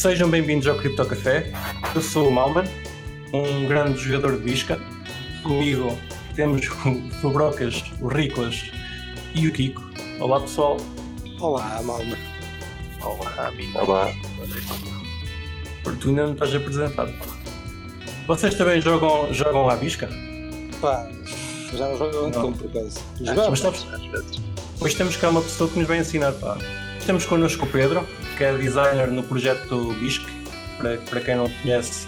Sejam bem-vindos ao Cripto Café. Eu sou o Malman, um grande jogador de bisca. Comigo temos o Fubrocas, o Riclas e o Kiko. Olá pessoal. Olá, Malman. Olá, amigo. Olá. Porque tu ainda não estás apresentado. Vocês também jogam, jogam à bisca? Pá, já jogo Não. por acaso. Mas Jogava. sabes, Às vezes. hoje temos cá uma pessoa que nos vai ensinar. Pá. Temos connosco o Pedro, que é designer no projeto BISC. Para, para quem não conhece,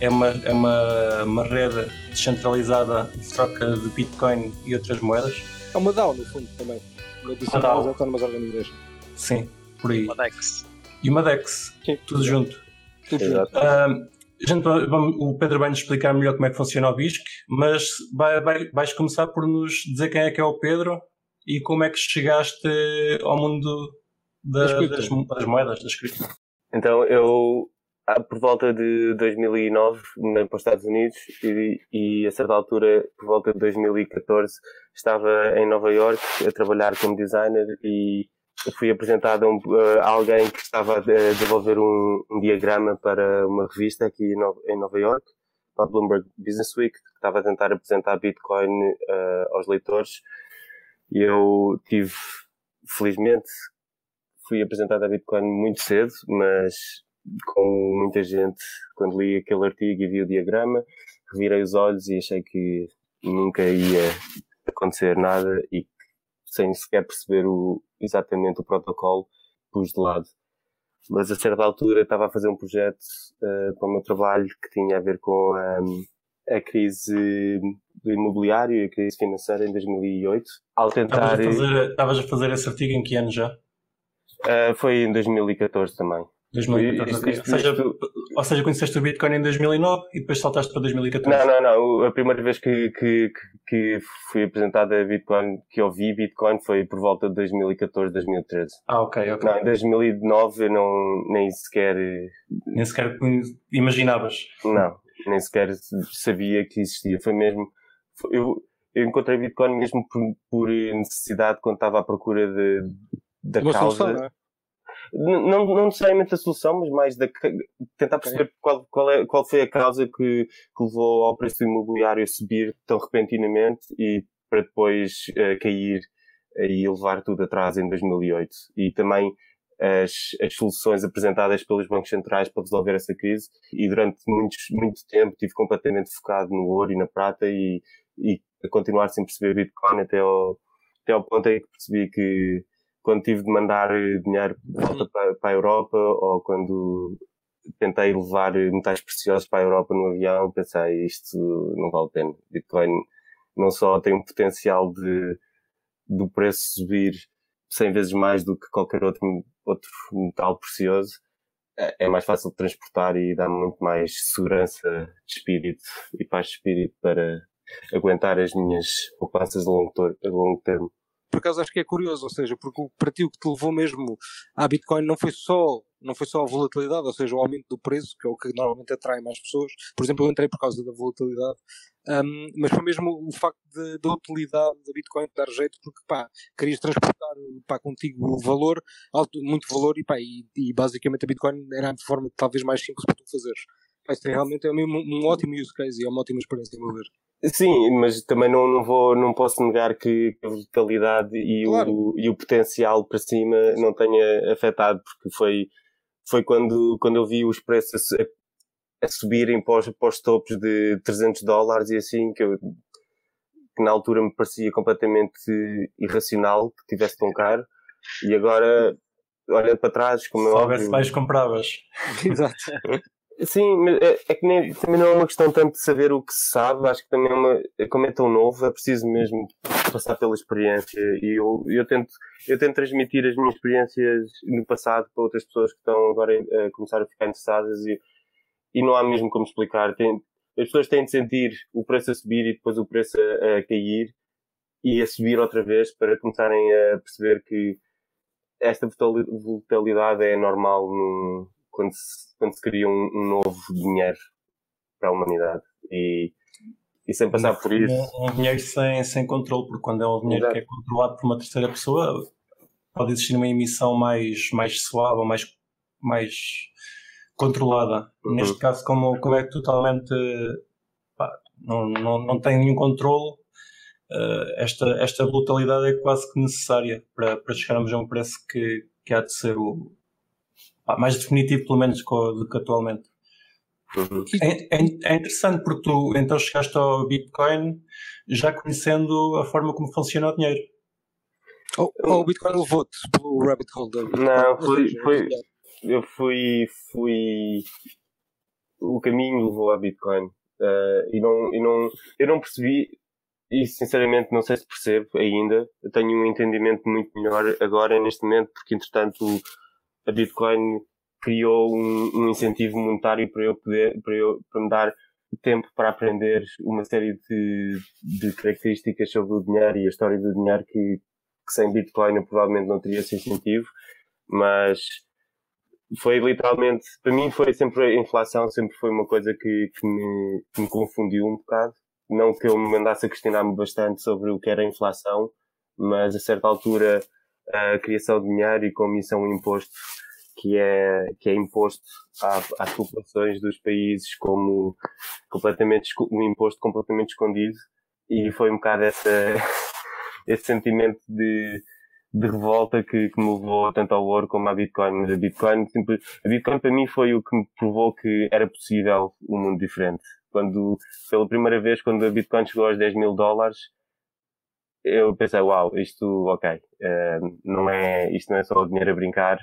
é uma, é uma, uma rede descentralizada de troca de Bitcoin e outras moedas. É uma DAO, no fundo, também. Uma Uma das Autónomas Organization. Sim, por aí. Modex. E uma DEX, Sim. tudo junto. Tudo Exato. junto. A gente vamos- o Pedro vai nos explicar melhor como é que funciona o BISC, mas vai, vai- vais começar por nos dizer quem é que é o Pedro e como é que chegaste ao mundo da- Das das, mo- das moedas, das cripto. Então eu, ah, por volta de 2009, mudei para os Estados Unidos e, e a certa altura, por volta de 2014, estava em Nova York a trabalhar como designer e fui apresentado a, um, a alguém que estava a de- desenvolver um, um diagrama para uma revista aqui em Nova, em Nova York, a Bloomberg Business Week, que estava a tentar apresentar Bitcoin ah, aos leitores. E eu tive, felizmente, fui apresentado a Bitcoin muito cedo, mas com muita gente, quando li aquele artigo e vi o diagrama, revirei os olhos e achei que nunca ia acontecer nada e sem sequer perceber o, exatamente o protocolo, pus de lado. Mas a certa altura estava a fazer um projeto eh, para o meu trabalho que tinha a ver com a crise do imobiliário e a crise financeira em 2008. Ao Estavas tentar... a, fazer, estavas a fazer esse artigo em que ano já? Ah, foi em 2014 também. 2014, Isto- ok. isto- ou, seja, isto- ou seja, conheceste o Bitcoin em 2009 e depois saltaste para 2014. Não, não, não. A primeira vez que, que, que, fui apresentado a Bitcoin, que eu vi Bitcoin, foi por volta de 2014, 2013. Ah, ok, ok. Não, em 2009 eu não, nem sequer, Nem sequer imaginavas. não, nem sequer sabia que existia. Foi mesmo, eu, eu encontrei Bitcoin mesmo por, por necessidade quando estava à procura de, da Uma causa. solução, não é? Não, não necessariamente a solução, mas mais da, tentar perceber qual, qual, é, qual foi a causa que, que levou ao preço do imobiliário a subir tão repentinamente e para depois eh, cair e levar tudo atrás em 2008. E também as, as soluções apresentadas pelos bancos centrais para resolver essa crise. E durante muitos, muito tempo estive completamente focado no ouro e na prata e, e a continuar sem perceber Bitcoin até ao, até ao ponto em que percebi que quando tive de mandar eh, dinheiro de volta para, para a Europa ou quando tentei levar eh, metais preciosos para a Europa no avião, pensei isto não vale a pena. Bitcoin não só tem um potencial de do preço subir 100 vezes mais do que qualquer outro, outro metal precioso, é é mais fácil de transportar e dá muito mais segurança de espírito e paz de espírito para aguentar as minhas poupanças a longo, a longo termo. Por acaso acho que é curioso, ou seja, porque para ti o que te levou mesmo à Bitcoin não foi só não foi só a volatilidade, ou seja, o aumento do preço, que é o que normalmente atrai mais pessoas. Por exemplo, eu entrei por causa da volatilidade, Ahm, mas foi mesmo o facto da utilidade da Bitcoin dar jeito, porque pá, querias transportar pá, contigo valor, alto, muito valor, e, pá, e, e basicamente a Bitcoin era a forma talvez mais simples para tu fazeres. Isto é realmente é mesmo um ótimo use case e é uma ótima experiência, a meu ver. Sim, mas também não, não vou, não posso negar que a volatilidade e, Claro. o, e o potencial para cima não tenha afetado, porque foi, foi quando, quando eu vi os preços a, a subirem para os, para os topos de 300 dólares e assim, que, eu, que na altura me parecia completamente irracional que tivesse tão caro, e agora, olhando para trás, como Se é houvesse óbvio, mais, compravas. Exato. Sim, é, é que nem, também não é uma questão tanto de saber o que se sabe, acho que também é uma, como é tão novo, é preciso mesmo passar pela experiência e eu, eu tento, eu tento transmitir as minhas experiências no passado para outras pessoas que estão agora a começar a ficar interessadas e, e não há mesmo como explicar. Tem, as pessoas têm de sentir o preço a subir e depois o preço a, a cair e a subir outra vez para começarem a perceber que esta volatil- volatilidade é normal num, quando, se, quando se cria um, um novo dinheiro para a humanidade. E, e sem passar por isso. Um, um dinheiro sem, sem controle, porque quando é um dinheiro Exato. que é controlado por uma terceira pessoa, pode existir uma emissão mais, mais suave ou mais, mais controlada. Uhum. Neste caso, como, como é totalmente pá, não, não, não tem nenhum controle, uh, esta, esta brutalidade é quase que necessária para, para chegarmos a um preço que, que há de ser o mais definitivo, pelo menos, do que atualmente. Uhum. É, é, é, interessante porque tu então chegaste ao Bitcoin já conhecendo a forma como funciona o dinheiro. Ou, ou o Bitcoin levou-te pelo rabbit hole da Bitcoin? Não, foi, foi, eu fui, fui. O caminho levou a Bitcoin. Uh, e não, e não, eu não percebi, e sinceramente não sei se percebo ainda. Eu tenho um entendimento muito melhor agora, neste momento, porque entretanto a Bitcoin criou um, um incentivo monetário para eu poder, para, eu, para me dar tempo para aprender uma série de, de características sobre o dinheiro e a história do dinheiro que, que sem Bitcoin eu provavelmente não teria esse incentivo, mas foi literalmente, para mim foi sempre a inflação, sempre foi uma coisa que, que, me, que me confundiu um bocado. Não que eu me mandasse a questionar-me bastante sobre o que era a inflação, mas a certa altura a criação de dinheiro e como isso é um imposto que é, que é imposto às populações dos países como completamente, um imposto completamente escondido e foi um bocado essa, esse sentimento de, de revolta que, que, me levou tanto ao ouro como à Bitcoin. Mas a Bitcoin, sempre, a Bitcoin para mim foi o que me provou que era possível um mundo diferente. Quando, pela primeira vez, quando a Bitcoin chegou aos 10 mil dólares, eu pensei, uau, isto, ok, uh, não é, isto não é só o dinheiro a brincar.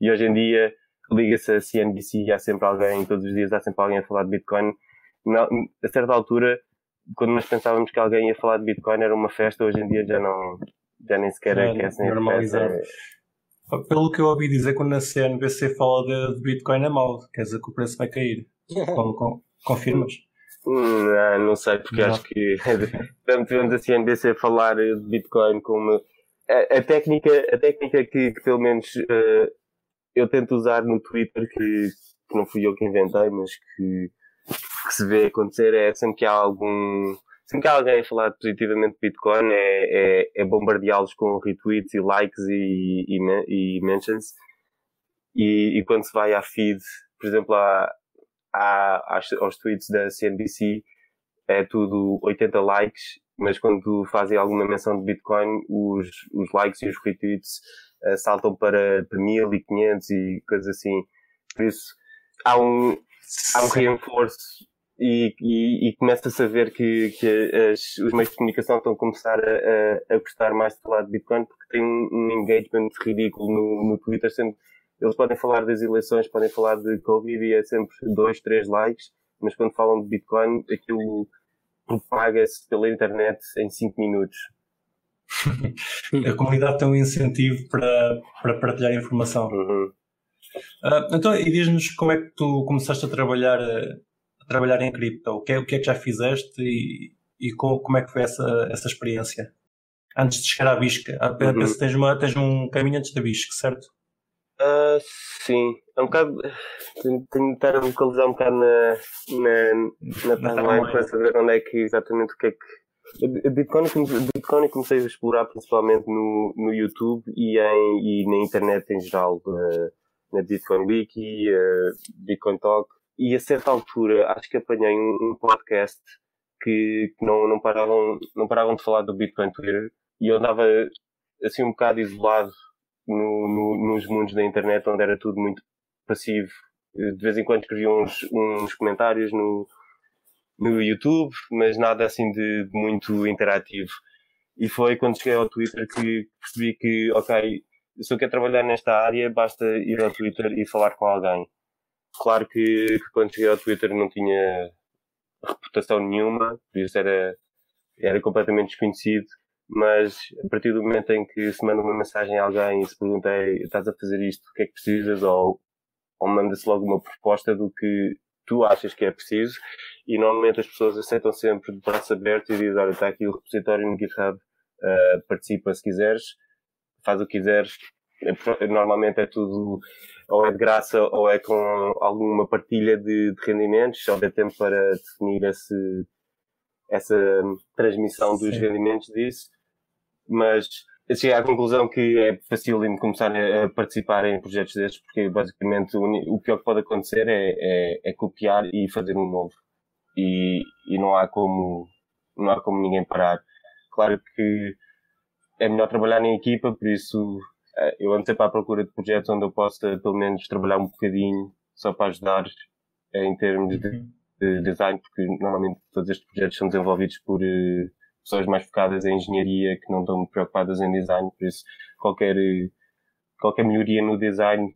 E hoje em dia, liga-se a CNBC e há sempre alguém, todos os dias há sempre alguém a falar de Bitcoin. Não, a certa altura, quando nós pensávamos que alguém ia falar de Bitcoin era uma festa, hoje em dia já não, já nem sequer é, aquecem é normalizado. Pelo que eu ouvi dizer, quando a CNBC fala de, de Bitcoin é mau, quer dizer que o preço vai cair. confirmas? Não, não sei, porque não. acho que tivemos a CNBC a falar de Bitcoin como a, a técnica, a técnica que, que pelo menos uh, eu tento usar no Twitter, que, que, não fui eu que inventei, mas que, que se vê acontecer é sempre que há algum sempre que há alguém a falar positivamente de Bitcoin é, é, é bombardeá-los com retweets e likes e, e, e mentions. E, e, quando se vai à feed, por exemplo, à, à, aos tweets da CNBC, é tudo 80 likes, mas quando fazem alguma menção de Bitcoin, os, os likes e os retweets uh, saltam para, para 1500 e coisas assim. Por isso, há um, há um reforço e, e, e começa-se a ver que, que as, os meios de comunicação estão a começar a, a, a gostar mais de falar de Bitcoin porque tem um, um engagement ridículo no, no Twitter. Sempre, eles podem falar das eleições, podem falar de Covid e é sempre dois, três likes, mas quando falam de Bitcoin, aquilo propaga-se pela internet em 5 minutos. a comunidade tem um incentivo para, para partilhar informação. Uhum. Uh, então, e diz-nos como é que tu começaste a trabalhar trabalhar em cripto? O que é, o que, é que já fizeste e, e como, como, é que foi essa, essa experiência? Antes de chegar à Bisca. Ah, uhum. Tens, uma, tens um caminho antes da Bisca, certo? Uh, sim, é um bocado. Tenho, tenho de estar a localizar um bocado na, na, na timeline para saber onde é que exatamente o que é que. A Bitcoin, Bitcoin comecei a explorar principalmente no, no YouTube e, em, e na internet em geral, uh, na Bitcoin Wiki, Bitcoin Talk, e a certa altura acho que apanhei um, um podcast que, que, não, não, paravam, não paravam de falar do Bitcoin Twitter e eu andava assim um bocado isolado no, no, nos mundos da internet onde era tudo muito passivo. De vez em quando escrevia uns, uns comentários no, no YouTube, mas nada assim de, de muito interativo. E foi quando cheguei ao Twitter que percebi que, ok, se eu quero trabalhar nesta área, basta ir ao Twitter e falar com alguém. Claro que, que, quando cheguei ao Twitter não tinha reputação nenhuma, por isso era, era completamente desconhecido, mas a partir do momento em que se manda uma mensagem a alguém e se pergunta estás a fazer isto, o que é que precisas, ou, ou manda-se logo uma proposta do que tu achas que é preciso, e normalmente as pessoas aceitam sempre de braço aberto e dizem, olha, está aqui o repositório no GitHub, uh, participa se quiseres, faz o que quiseres, normalmente é tudo ou é de graça ou é com alguma partilha de, de rendimentos, só dá tempo para definir esse, essa transmissão dos Sim. rendimentos disso. Mas cheguei à conclusão que é fácil de começar a participar em projetos destes, porque basicamente o, pior que pode acontecer é, é, é, copiar e fazer um novo. E, e não há como, não há como ninguém parar. Claro que é melhor trabalhar em equipa, por isso eh, eu ando sempre à procura de projetos onde eu possa pelo menos trabalhar um bocadinho só para ajudar eh, em termos de, Uhum. de design, porque normalmente todos estes projetos são desenvolvidos por uh, pessoas mais focadas em engenharia que não estão preocupadas em design, por isso qualquer, qualquer melhoria no design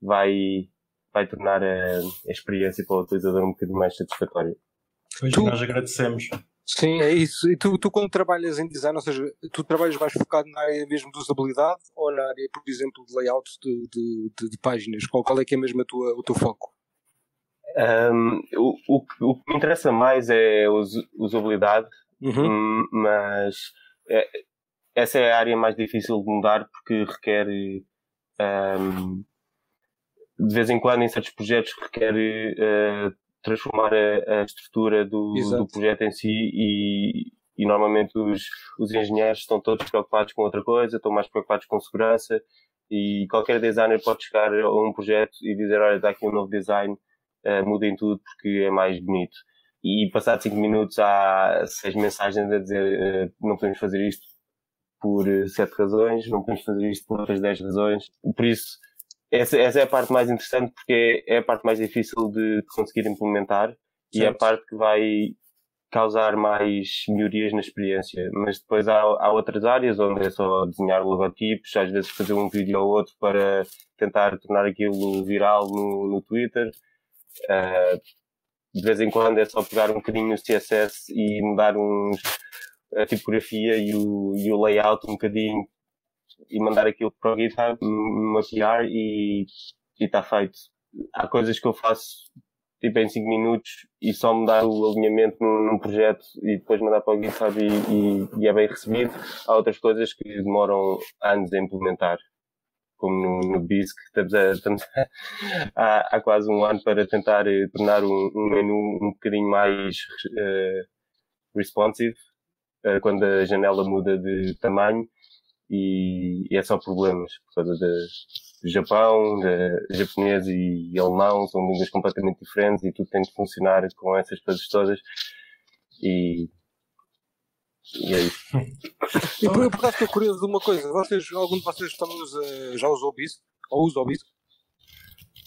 vai, vai tornar a, a experiência para o utilizador um bocadinho mais satisfatória. Pois Tu- nós agradecemos. Sim, é isso. E tu, tu quando trabalhas em design, ou seja, tu trabalhas mais focado na área mesmo de usabilidade ou na área, por exemplo, de layout de, de, de, de páginas? Qual, qual é que é mesmo a tua, o teu foco? Um, o, o, que- o que me interessa mais é a us- usabilidade, Uhum. Hum, mas é- essa é a área mais difícil de mudar porque requer hum, de vez em quando em certos projetos requer eh, transformar a, a estrutura do, do projeto em si e, e normalmente os, os engenheiros estão todos preocupados com outra coisa, estão mais preocupados com segurança e qualquer designer pode chegar a um projeto e dizer olha, está aqui um novo design, eh, mudem tudo porque é mais bonito e passado 5 minutos há seis mensagens a dizer eh, não podemos fazer isto por eh, sete razões, não podemos fazer isto por outras 10 razões. Por isso, essa, essa é a parte mais interessante porque é, é a parte mais difícil de conseguir implementar e é a Certo. parte que vai causar mais melhorias na experiência. Mas depois há, há outras áreas onde é só desenhar logotipos, às vezes fazer um vídeo ou outro para tentar tornar aquilo viral no, no Twitter. Ah, de vez em quando é só pegar um bocadinho no CSS e mudar uns, a tipografia e o, e o layout um bocadinho e mandar aquilo para o GitHub, m- mapear e está feito. Há coisas que eu faço tipo em 5 minutos e só mudar o alinhamento num, num projeto e depois mandar para o GitHub e, e, e é bem recebido. Há outras coisas que demoram anos a implementar. Como no, no BISC, estamos, a, estamos a- há, há quase um ano para tentar eh, tornar um, um menu um bocadinho mais eh, responsive, eh, quando a janela muda de tamanho e, e é só problemas por causa do Japão, de, japonês e alemão, são línguas completamente diferentes e tudo tem de funcionar com essas coisas todas e, e é isso. E por, por acaso estou curioso de uma coisa. Vocês, algum de vocês também usa, já usou o BISC? Ou usa o BISC?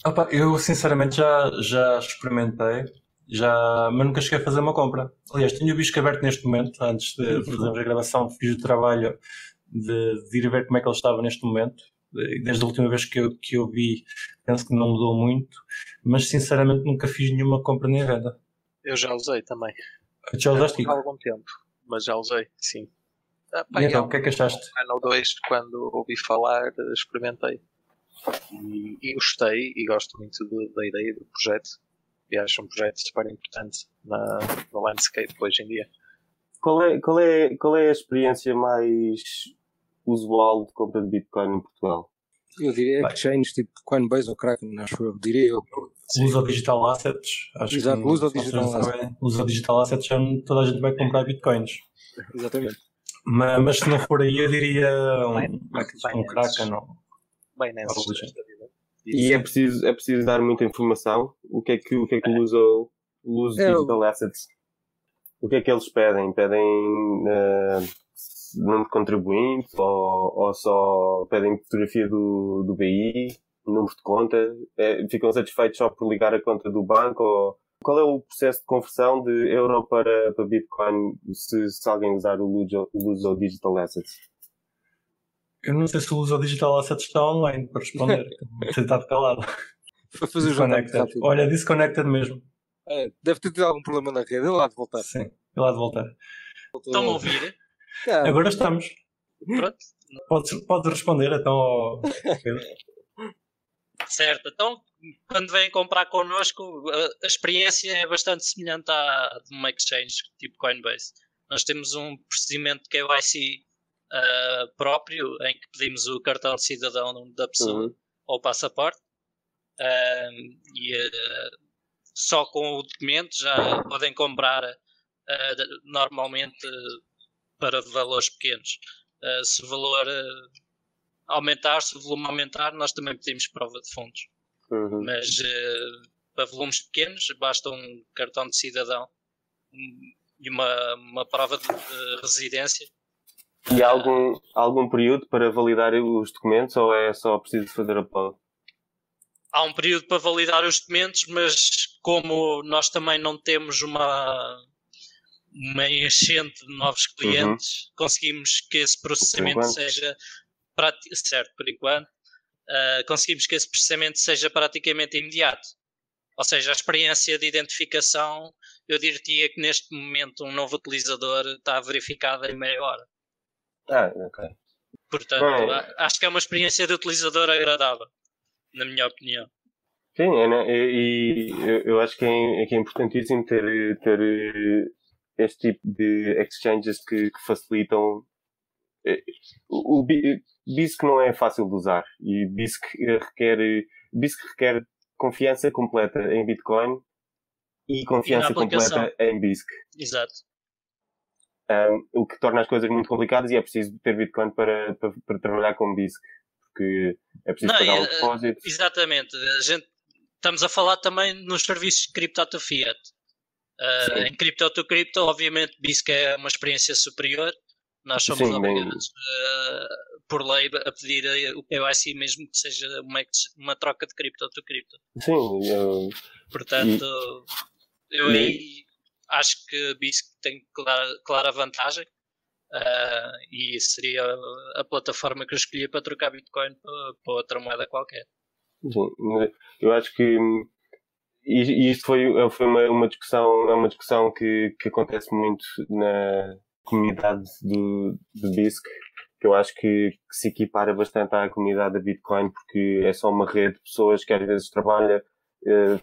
Opa, eu sinceramente já, já experimentei, já, mas nunca cheguei a fazer uma compra. Aliás, tenho o bisco aberto neste momento, antes de fazermos a gravação, fiz o trabalho de, de ir ver como é que ele estava neste momento. De- Desde a última vez que eu, que eu vi, penso que não mudou muito, mas sinceramente nunca fiz nenhuma compra nem venda. Eu já usei também. Já usaste, Há algum tempo, mas já usei, sim. Ah, pá, E então, um o que é que achaste? ano ou dois, quando ouvi falar, experimentei. E, e gostei e gosto muito do- da ideia do projeto. E acho um projeto super importante na, no landscape hoje em dia. Qual é, qual, é, qual é a experiência mais usual de compra de Bitcoin em Portugal? Eu diria Vai. exchange tipo Coinbase ou Kraken, acho eu. Diria eu. Usa digital assets. Acho Exato, que, usa digital sabem, usa digital assets, já toda a gente vai comprar bitcoins. Exatamente. Mas, mas se não for aí, eu diria um, chama? um Binance. Kraken. Ou, Binance. E é preciso, é preciso dar muita informação. O que é que, o que, é que É, o- digital assets? O que é que eles pedem? Pedem eh, número de contribuinte ou, ou só pedem fotografia do, do BI, número de conta? Eh, ficam satisfeitos só por ligar a conta do banco? Ou, qual é o processo de conversão de euro para, para Bitcoin se, se alguém usar o Luso, o Luso Digital Assets? Eu não sei se o uso digital assets está online para responder. Você está calado. Foi fazer o rápido. Olha, disconnected mesmo. É, deve ter tido algum problema na rede. Ele lá de voltar. Sim, ele há de voltar. Estão a ouvir? Agora estamos. Pronto. Podes, podes responder então ao Pedro. Certo, então quando vêm comprar connosco, a, a experiência é bastante semelhante à de uma exchange tipo Coinbase. Nós temos um procedimento de KYC ah, próprio em que pedimos o cartão de cidadão da pessoa Uhum. ou o passaporte ah, e ah, só com o documento já podem comprar normalmente para valores pequenos. Uh, se o valor uh, aumentar, se o volume aumentar, nós também pedimos prova de fundos. Uhum. Mas uh, para volumes pequenos, basta um cartão de cidadão e uma, uma prova de, de residência. E há algum, algum período para validar os documentos ou é só preciso fazer upload? Há um período para validar os documentos, mas como nós também não temos uma, uma enchente de novos clientes, uhum. conseguimos que esse processamento seja certo por enquanto, uh, conseguimos que esse processamento seja praticamente imediato. Ou seja, a experiência de identificação, eu diria que neste momento um novo utilizador está verificada em meia hora. Ah, ok. Portanto, Bom, acho que é uma experiência de utilizador agradável, na minha opinião. Sim, é, né? e, e eu acho que é, que é importantíssimo ter, ter este tipo de exchanges que, que facilitam. Eh, o, o BISC não é fácil de usar e BISC requer, BISC requer confiança completa em Bitcoin e confiança e completa em BISC. Exato. Um, o que torna as coisas muito complicadas e é preciso ter Bitcoin para, para, para trabalhar com BISC, porque é preciso não, pagar o eh, depósito. Exatamente. A gente, estamos a falar também nos serviços de Crypto to Fiat. Uh, em Crypto to Crypto, obviamente, BISC é uma experiência superior. Nós somos Sim, obrigados uh, por lei a pedir o KYC mesmo que seja uma, uma troca de cripto to cripto. Sim, eu... portanto, e... eu aí acho que BISC tem clara, clara vantagem uh, e seria a plataforma que eu escolhi para trocar Bitcoin para, para outra moeda qualquer. Sim, eu acho que e, isto foi, foi uma, uma discussão, é uma discussão que, que acontece muito na comunidade do, do BISC, que eu acho que, que, se equipara bastante à comunidade da Bitcoin, porque é só uma rede de pessoas que às vezes trabalham, eh,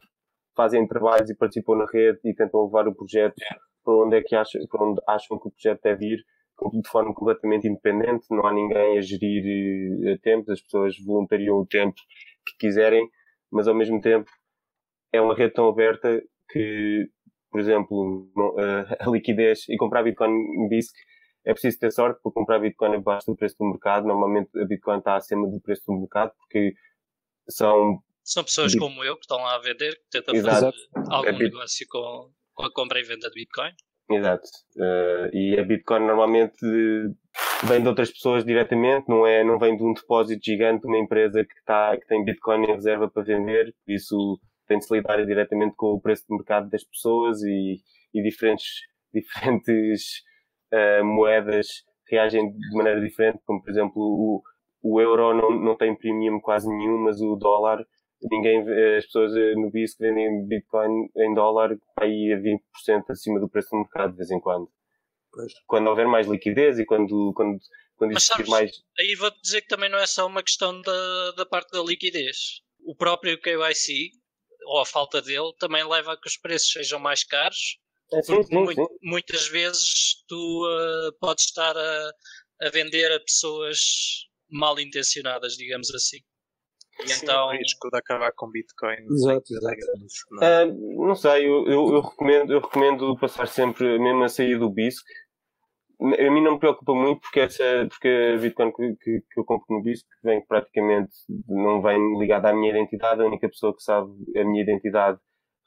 fazem trabalhos e participam na rede e tentam levar o projeto para onde é que acham, para onde acham que o projeto deve ir, de forma completamente independente, não há ninguém a gerir eh, tempo, as pessoas voluntariam o tempo que quiserem, mas ao mesmo tempo é uma rede tão aberta que, por exemplo, eh, a liquidez e comprar Bitcoin em BISC é preciso ter sorte porque comprar Bitcoin abaixo do preço do mercado. Normalmente a Bitcoin está acima do preço do mercado porque são. São pessoas como eu que estão lá a vender, que tentam Exato. fazer algum é negócio com, com a compra e venda de Bitcoin. Exato. Uh, e a Bitcoin normalmente vem de outras pessoas diretamente, não é, não vem de um depósito gigante de uma empresa que, tá, que tem Bitcoin em reserva para vender, por isso tem de se lidar diretamente com o preço de mercado das pessoas e, e diferentes, diferentes uh, moedas reagem de maneira diferente, como por exemplo o, o euro não, não tem premium quase nenhum, mas o dólar, ninguém, as pessoas eh, no BIS que vendem Bitcoin em dólar aí a 20% acima do preço do mercado de vez em quando. Pois. Quando houver mais liquidez e quando, quando, quando Mas sabes, mais. Aí vou-te dizer que também não é só uma questão da, da parte da liquidez. O próprio KYC, ou a falta dele, também leva a que os preços sejam mais caros é, sim, sim, sim. Muitas vezes tu uh, podes estar a, a, vender a pessoas mal intencionadas, digamos assim. E sim, então... o risco de acabar com Bitcoin. Exato, exato. Não, é? uh, não sei, eu, eu, eu, recomendo, eu recomendo passar sempre, mesmo a sair do BISC. A mim não me preocupa muito porque, essa, porque a Bitcoin que, que, que eu compro no BISC vem praticamente, não vem ligada à minha identidade, a única pessoa que sabe a minha identidade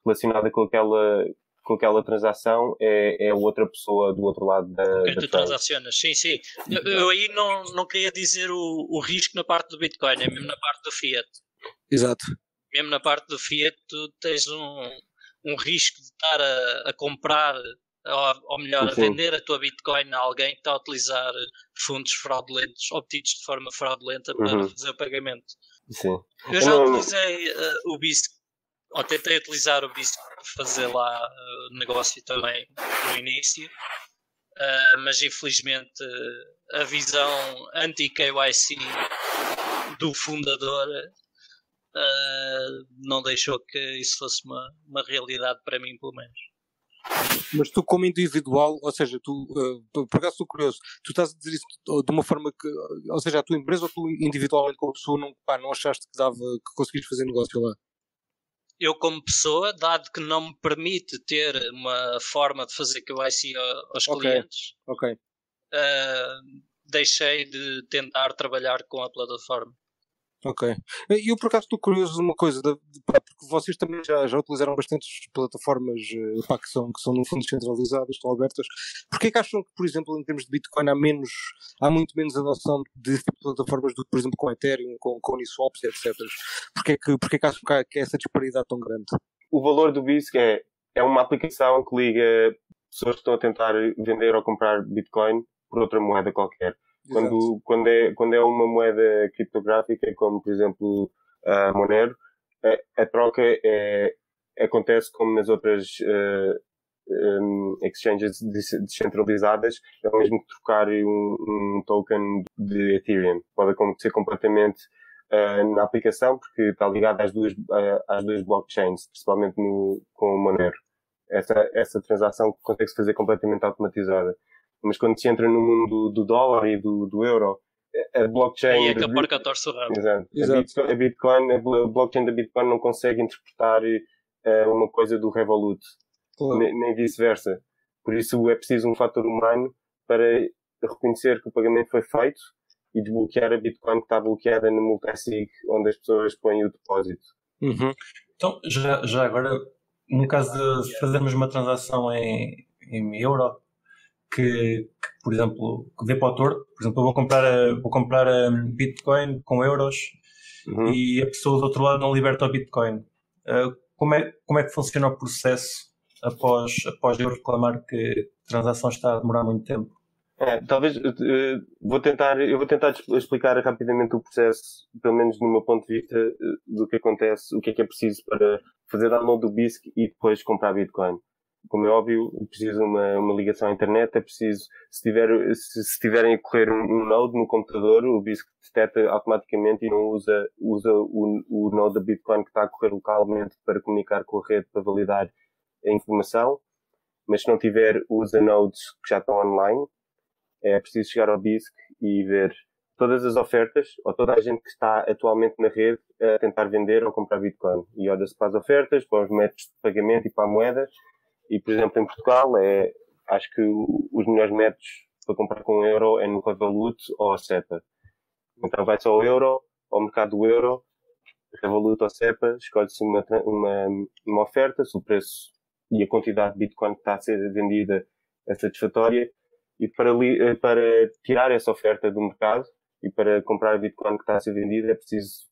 relacionada com aquela com aquela transação é, é outra pessoa do outro lado da. Quem tu transacionas, sim, sim. Eu, eu, aí não, não queria dizer o, o risco na parte do Bitcoin, é mesmo na parte do Fiat. Exato. Mesmo na parte do Fiat, tu tens um, um risco de estar a, a comprar, ou, ou melhor, vender a tua Bitcoin a alguém que está a utilizar fundos fraudulentos, obtidos de forma fraudulenta para uhum. fazer o pagamento. Sim. Eu já utilizei uh, o BISC ou tentei utilizar o BISC para fazer lá uh, negócio também no início, uh, mas infelizmente uh, a visão anti-KYC do fundador uh, não deixou que isso fosse uma, uma realidade para mim, pelo menos. Mas tu, como individual, ou seja, tu, uh, por acaso estou curioso, tu estás a dizer isso de uma forma que, ou seja, a tua empresa ou tu individualmente como pessoa não, pá, não achaste que dava, que conseguiste fazer negócio lá? eu como pessoa, dado que não me permite ter uma forma de fazer KYC aos okay. clientes, okay. Uh, deixei de tentar trabalhar com a plataforma. Ok. E eu por acaso estou curioso de uma coisa, de, de, pá, porque vocês também já, já utilizaram bastantes plataformas eh, pá, que, são, que são no fundo descentralizadas, estão abertas. Porquê é que acham que, por exemplo, em termos de Bitcoin há menos, há muito menos adoção de plataformas do que, por exemplo, com Ethereum, com, com Uniswaps, etc. Porquê é que, porquê é que acham que que essa disparidade tão grande? O valor do BISC é, é uma aplicação que liga pessoas que estão a tentar vender ou comprar Bitcoin por outra moeda qualquer. Quando, quando, é, quando é uma moeda criptográfica, como por exemplo a Monero, a, a troca é, acontece como nas outras uh, um, exchanges descentralizadas, é o mesmo que trocar um, um token de Ethereum. Pode acontecer completamente uh, na aplicação, porque está ligado às duas, uh, às duas blockchains, principalmente no, com o Monero. Essa, essa transação consegue-se fazer completamente automatizada. Mas quando se entra no mundo do, dólar e do, do euro, a blockchain. Aí é que a porca torce o rabo. Exato. Exato. A, Bitcoin, a blockchain da Bitcoin não consegue interpretar uh, uma coisa do Revolut, claro. nem, nem vice-versa. Por isso é preciso um fator humano para reconhecer que o pagamento foi feito e desbloquear a Bitcoin que está bloqueada no multisig, onde as pessoas põem o depósito. Uhum. Então, já, já agora, no caso de fazermos uma transação em, em euro, que, que, por exemplo, que vê para o torto. Por exemplo, eu vou comprar, vou comprar Bitcoin com euros uhum. e a pessoa do outro lado não liberta o Bitcoin. Uh, como, é, como é que funciona o processo após, após eu reclamar que a transação está a demorar muito tempo? É, talvez uh, vou tentar, eu vou tentar explicar rapidamente o processo, pelo menos no meu ponto de vista, uh, do que acontece, o que é que é preciso para fazer download do BISC e depois comprar Bitcoin como é óbvio, precisa de uma, uma ligação à internet, é preciso, se, tiver, se, se tiverem a correr um, um, node no computador, o BISC detecta automaticamente e não usa, usa o, o node da Bitcoin que está a correr localmente para comunicar com a rede para validar a informação. Mas se não tiver, usa nodes que já estão online. É preciso chegar ao BISC e ver todas as ofertas, ou toda a gente que está atualmente na rede a tentar vender ou comprar Bitcoin. E olha-se para as ofertas, para os métodos de pagamento e para a moeda, e, por exemplo, em Portugal, é, acho que os melhores métodos para comprar com euro é no Revolut ou a SEPA. Então vai só ao euro, ao mercado do euro, Revolut ou SEPA, escolhe-se uma, uma, uma oferta, se o preço e a quantidade de Bitcoin que está a ser vendida é satisfatória, e para, li, para tirar essa oferta do mercado e para comprar Bitcoin que está a ser vendida é preciso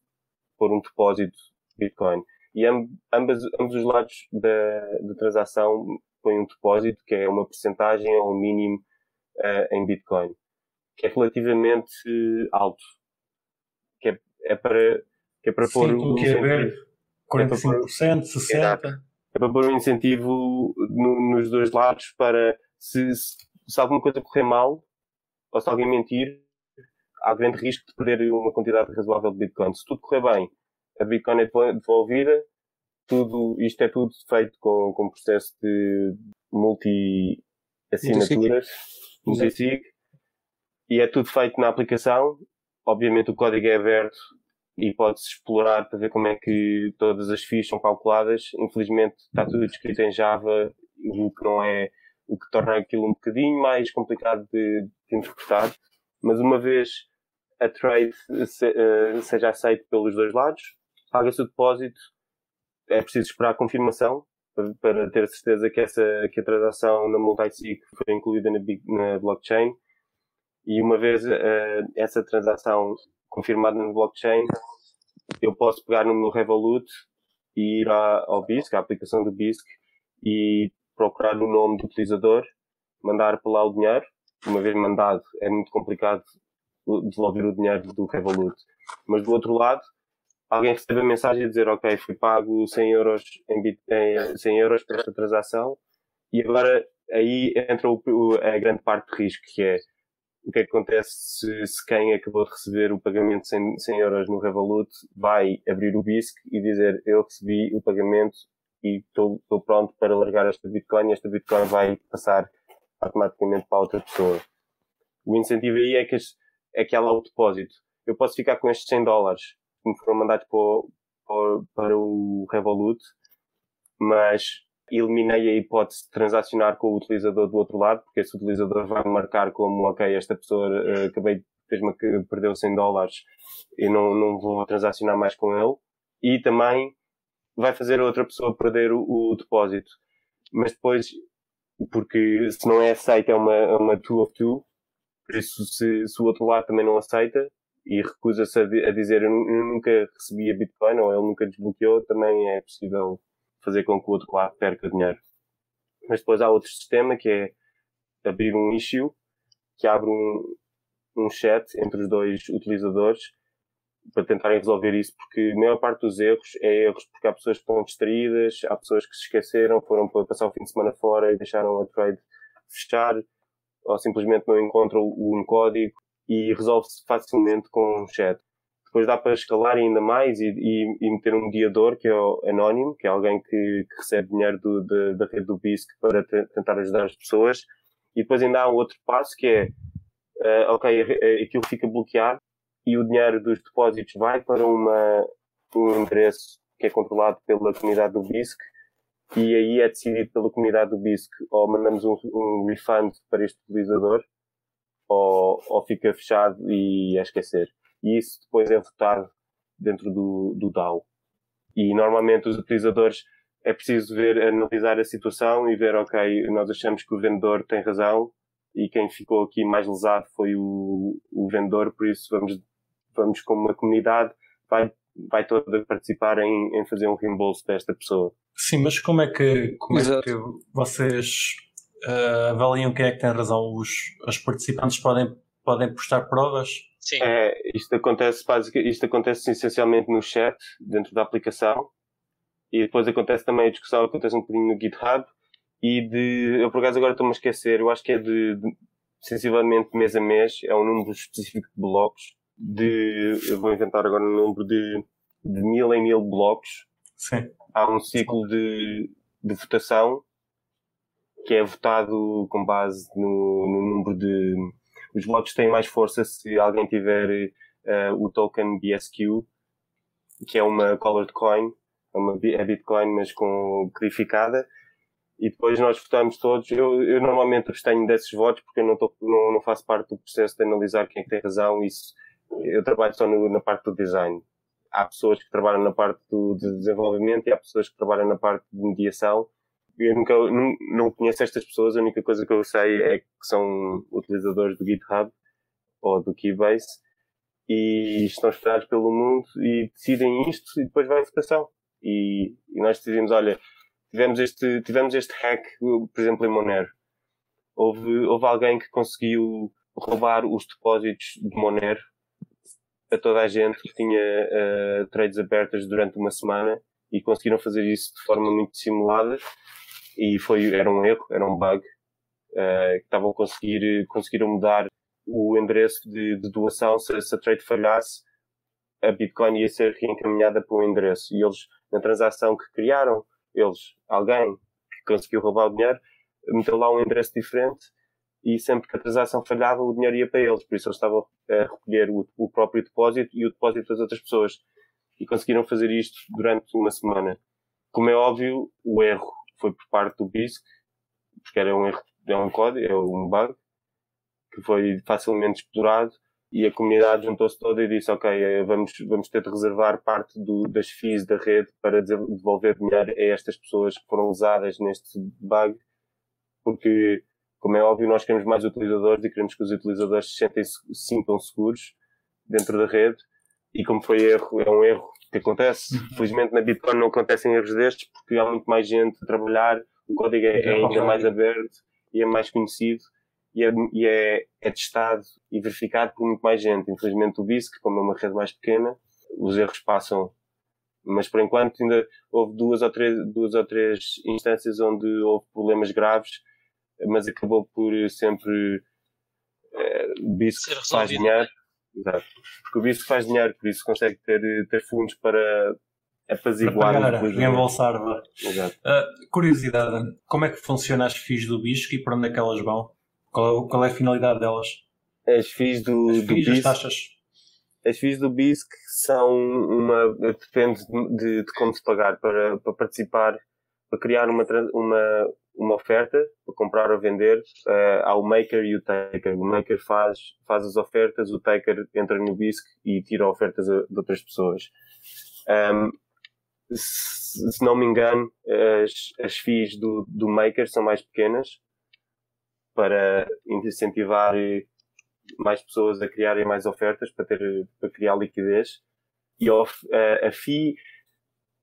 pôr um depósito de Bitcoin e ambas, ambos os lados da, da transação põem um depósito que é uma percentagem ou um mínimo uh, em Bitcoin, que é relativamente alto, que é, é para que é para pôr um que é ver 45%, 60%. É para pôr um incentivo no, nos dois lados para se, se, se alguma coisa correr mal ou se alguém mentir, há grande risco de perder uma quantidade razoável de Bitcoin. Se tudo correr bem, a Bitcoin é devolvida, tudo, isto é tudo feito com, com processo de multi-assinaturas, multi-sig, e é tudo feito na aplicação. Obviamente o código é aberto e pode-se explorar para ver como é que todas as FIIs são calculadas. Infelizmente está tudo escrito em Java, o que não é, o que torna aquilo um bocadinho mais complicado de, de interpretar. Mas uma vez a trade se, uh, seja aceita pelos dois lados, paga-se o depósito, é preciso esperar a confirmação para, ter certeza que, essa, que a transação na multisig foi incluída na, na blockchain e uma vez uh, essa transação confirmada na blockchain, eu posso pegar no meu Revolut e ir à, ao BISC, à aplicação do BISC, e procurar o nome do utilizador, mandar para lá o dinheiro. Uma vez mandado, é muito complicado devolver o dinheiro do Revolut. Mas do outro lado, alguém recebe a mensagem a dizer, ok, fui pago 100 euros, em, em 100 euros por esta transação, e agora aí entra o, a grande parte de risco, que é o é que acontece se, se, quem acabou de receber o pagamento de 100, 100 euros no Revolut vai abrir o BISC e dizer, eu recebi o pagamento e estou pronto para largar esta Bitcoin e esta Bitcoin vai passar automaticamente para outra pessoa. O incentivo aí é que, é que lá o depósito. Eu posso ficar com estes 100 dólares me foram mandados para o, para, o Revolut, mas eliminei a hipótese de transacionar com o utilizador do outro lado, porque esse utilizador vai marcar como, ok, esta pessoa uh, acabei, fez-me que perdeu 100 dólares e não, não vou transacionar mais com ele. E também vai fazer a outra pessoa perder o, o depósito. Mas depois, porque se não é aceito, é uma, é uma two of two, por isso se, se o outro lado também não aceita, e recusa-se a, a, dizer eu, nunca recebi a Bitcoin ou ele nunca desbloqueou, também é possível fazer com que o outro lado perca dinheiro. Mas depois há outro sistema que é abrir um issue que abre um, um chat entre os dois utilizadores para tentarem resolver isso, porque a maior parte dos erros é erros porque há pessoas que estão distraídas, há pessoas que se esqueceram, foram para passar o fim de semana fora e deixaram a trade fechar, ou simplesmente não encontram um código e resolve-se facilmente com um chat. Depois dá para escalar ainda mais e, e, e, meter um mediador que é o anónimo, que é alguém que, que recebe dinheiro do, de, da rede do BISC para tentar ajudar as pessoas. E depois ainda há um outro passo que é, uh, ok, aquilo fica bloqueado e o dinheiro dos depósitos vai para uma, um endereço que é controlado pela comunidade do BISC e aí é decidido pela comunidade do BISC ou mandamos um, um refund para este utilizador ou, ou fica fechado e é esquecer. E isso depois é votado dentro do, do DAO. E normalmente os utilizadores é preciso ver, analisar a situação e ver, ok, nós achamos que o vendedor tem razão e quem ficou aqui mais lesado foi o, o vendedor, por isso vamos, vamos como uma comunidade, vai, vai toda participar em, em fazer um reembolso desta pessoa. Sim, mas como é que, como é que vocês uh, avaliam quem é que tem razão. Os, os participantes podem, podem postar provas? Sim. É, isto, acontece, isto acontece essencialmente no chat, dentro da aplicação, e depois acontece também a discussão, acontece um bocadinho no GitHub, e de, eu por acaso agora estou-me a esquecer, eu acho que é de, de sensivelmente mês a mês, é um número específico de blocos, de, eu vou inventar agora um número de, de mil em mil blocos. Sim. Há um ciclo de, de votação que é votado com base no, no número de. Os votos têm mais força se alguém tiver uh, o token BSQ, que é uma colored coin, é uma é Bitcoin, mas com codificada. E depois nós votamos todos. Eu, eu normalmente abstenho desses votos porque eu não, tô, não, não faço parte do processo de analisar quem é que tem razão. Isso, eu trabalho só no, na parte do design. Há pessoas que trabalham na parte do de desenvolvimento e há pessoas que trabalham na parte de mediação eu nunca não, conheço estas pessoas, a única coisa que eu sei é que são utilizadores do GitHub ou do Keybase e estão espalhados pelo mundo e decidem isto e depois vai a votação. E, e, nós decidimos, olha, tivemos este, tivemos este hack, por exemplo, em Monero. Houve, houve alguém que conseguiu roubar os depósitos de Monero a toda a gente que tinha uh, trades abertas durante uma semana e conseguiram fazer isso de forma muito dissimulada e foi, era um erro, era um bug, uh, que estavam a conseguir, conseguiram mudar o endereço de, de doação, se, se a trade falhasse, a Bitcoin ia ser reencaminhada para o endereço. E eles, na transação que criaram, eles, alguém que conseguiu roubar o dinheiro, meteu lá um endereço diferente e sempre que a transação falhava, o dinheiro ia para eles. Por isso eles estavam a recolher o, o próprio depósito e o depósito das outras pessoas. E conseguiram fazer isto durante uma semana. Como é óbvio, o erro foi por parte do BISC, porque era um erro, é um código, é um bug, que foi facilmente explorado e a comunidade juntou-se toda e disse, ok, eh, vamos, vamos ter de reservar parte do, das FIIs da rede para devolver dinheiro a estas pessoas que foram usadas neste bug, porque, como é óbvio, nós queremos mais utilizadores e queremos que os utilizadores se sentem, sintam seguros dentro da rede e como foi erro, é um erro que acontece. Uhum. Felizmente na Bitcoin não acontecem erros destes porque há muito mais gente a trabalhar, o código é, é ainda mais aberto e é mais conhecido e, é, e é, é, testado e verificado por muito mais gente. Infelizmente o BISC, como é uma rede mais pequena, os erros passam. Mas por enquanto ainda houve duas ou três, duas ou três instâncias onde houve problemas graves, mas acabou por sempre é, o BISC faz dinheiro Exato. Porque o BISC faz dinheiro, por isso consegue ter, ter fundos para apaziguar. Para reembolsar. Exato. Uh, curiosidade, como é que funciona as FIIs do BISC e para onde é que elas vão? Qual, qual é a finalidade delas? As FIIs do, as do FIIs, BISC. As taxas. As FIIs do BISC são uma. depende de, de como se pagar. Para, para participar para criar uma, uma, uma oferta para comprar ou vender, uh, há o maker e o taker. O maker faz, faz as ofertas, o taker entra no BISC e tira ofertas de outras pessoas. Um, se, se, não me engano, as, as fees do, do maker são mais pequenas para incentivar mais pessoas a criarem mais ofertas para ter para criar liquidez e a, a FI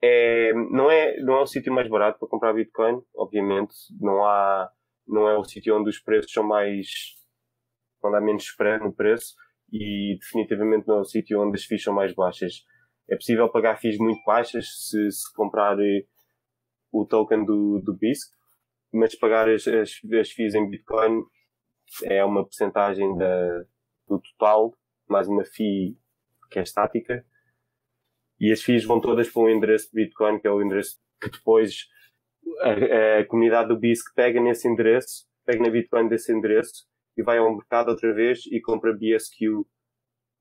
é, não é não é o sítio mais barato para comprar Bitcoin obviamente. Não há não é o sítio onde os preços são mais onde há menos spread no preço e definitivamente não é o sítio onde as FIIs são mais baixas. É possível pagar FIIs muito baixas se, se comprar o token do, do BISC mas pagar as, as, as FIIs em Bitcoin é uma porcentagem da, do total, mais uma FII que é estática, e as FIIs vão todas para um endereço de Bitcoin, que é o endereço que depois a, a comunidade do BISC pega nesse endereço, pega na Bitcoin desse endereço e vai ao mercado outra vez e compra BSQ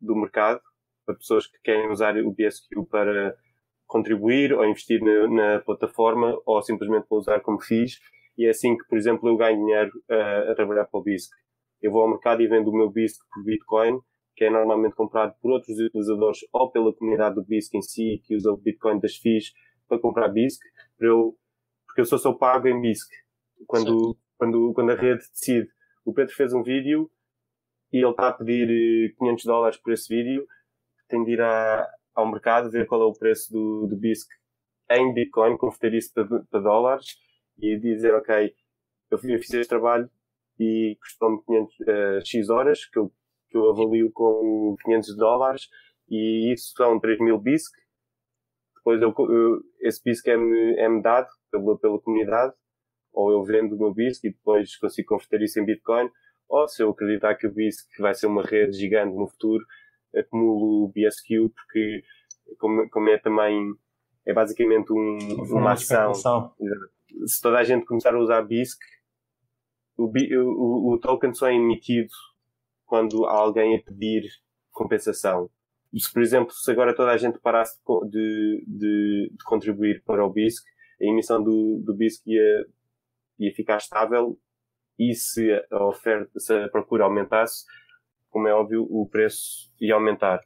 do mercado, para pessoas que querem usar o BSQ para contribuir ou investir na, na plataforma ou simplesmente para usar como FIIs e é assim que, por exemplo, eu ganho dinheiro uh, a trabalhar para o BISC. Eu vou ao mercado e vendo o meu BISC por Bitcoin, que é normalmente comprado por outros utilizadores ou pela comunidade do BISC em si, que usa o Bitcoin das FIIs para comprar BISC, para eu, porque eu só sou pago em BISC. Quando, quando, quando a rede decide, o Pedro fez um vídeo e ele está a pedir 500 eh, dólares por esse vídeo, tem de ir à, ao mercado, ver qual é o preço do, do BISC em Bitcoin, converter isso para, para dólares e dizer, ok, eu fiz este trabalho e custou-me 500 uh, X horas, que eu, que eu avalio com 500 dólares, e isso são 3 mil BISC. Depois eu, eu, esse BISC é-me é dado pela, pela comunidade, ou eu vendo o meu BISC e depois consigo converter isso em Bitcoin, ou se eu acreditar que o BISC vai ser uma rede gigante no futuro, acumulo o BSQ, porque como, como é também, é basicamente um, uma ação. Se toda a gente começar a usar BISC, o, o, o token só é emitido quando há alguém a pedir compensação. Se, por exemplo, se agora toda a gente parasse de, de, de contribuir para o BISC, a emissão do, do BISC ia, ia ficar estável e se a oferta, se a procura aumentasse, como é óbvio, o preço ia aumentar.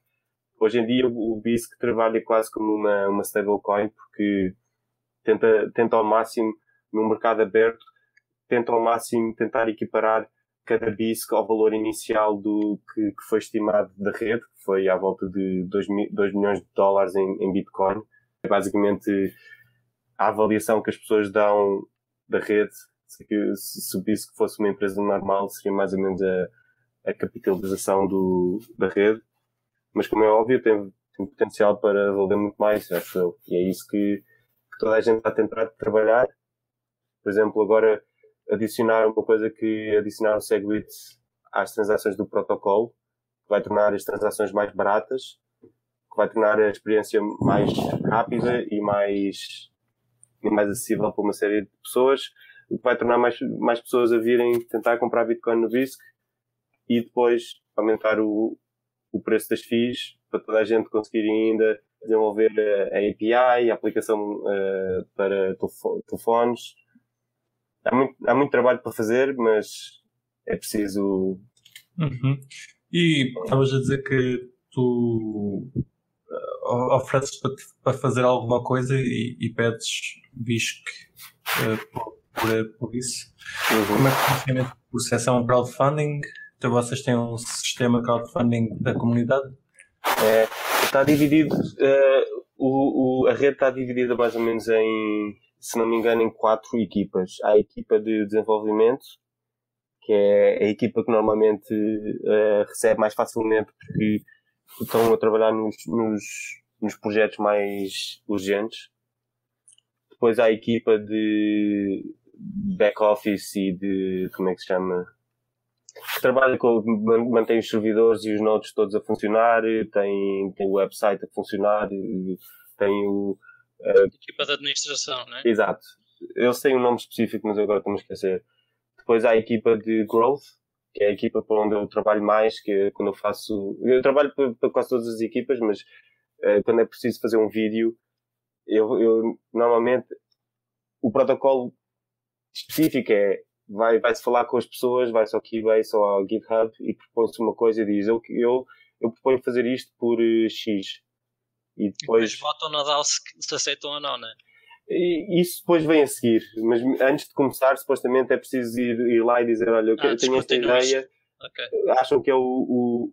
Hoje em dia o BISC trabalha quase como uma, uma stablecoin porque tenta, tenta ao máximo no mercado aberto tenta ao máximo tentar equiparar cada BISC ao valor inicial do que, que, foi estimado da rede, que foi à volta de 2, 2 milhões de dólares em, em Bitcoin. É basicamente a avaliação que as pessoas dão da rede, se, se o BISC fosse uma empresa normal, seria mais ou menos a, a capitalização do, da rede. Mas como é óbvio, tem, tem potencial para valer muito mais, acho eu. E é isso que, que toda a gente está a tentar trabalhar. Por exemplo, agora adicionar uma coisa que adicionar o Segwit às transações do protocolo, que vai tornar as transações mais baratas, que vai tornar a experiência mais rápida e mais, e mais acessível para uma série de pessoas, o que vai tornar mais, mais pessoas a virem tentar comprar Bitcoin no BISC e depois aumentar o, o preço das FIIs para toda a gente conseguir ainda desenvolver a, API, a aplicação uh, para telefones, há muito, há muito trabalho para fazer, mas é preciso. Uhum. E estavas a dizer que tu uh, ofereces para, para, fazer alguma coisa e, e pedes BISC uh, por, por, por, isso. Uhum. Como é que funciona o processo? É um crowdfunding? Então vocês têm um sistema crowdfunding da comunidade? É, está dividido, uh, o, o, a rede está dividida mais ou menos em se não me engano, em quatro equipas. Há a equipa de desenvolvimento, que é a equipa que normalmente uh, recebe mais facilmente porque estão a trabalhar nos, nos, nos projetos mais urgentes. Depois há a equipa de back-office e de, como é que se chama? Que trabalha com, mantém os servidores e os nodes todos a funcionar, tem, tem o website a funcionar, tem o, equipa de administração, né? Exato. Eles têm um nome específico, mas agora estou-me a esquecer. Depois há a equipa de Growth, que é a equipa para onde eu trabalho mais, que é quando eu faço. Eu trabalho para, para quase todas as equipas, mas uh, quando é preciso fazer um vídeo, eu, eu normalmente o protocolo específico é vai, vai-se falar com as pessoas, vai-se ao Keybase ou ao GitHub e propõe-se uma coisa e diz eu, eu, eu proponho fazer isto por uh, X. E depois, e depois votam na DAO se, se aceitam ou não, né? E isso depois vem a seguir, mas antes de começar, supostamente é preciso ir, ir lá e dizer: Olha, eu, ah, tenho esta ideia, okay. acham que é o, o,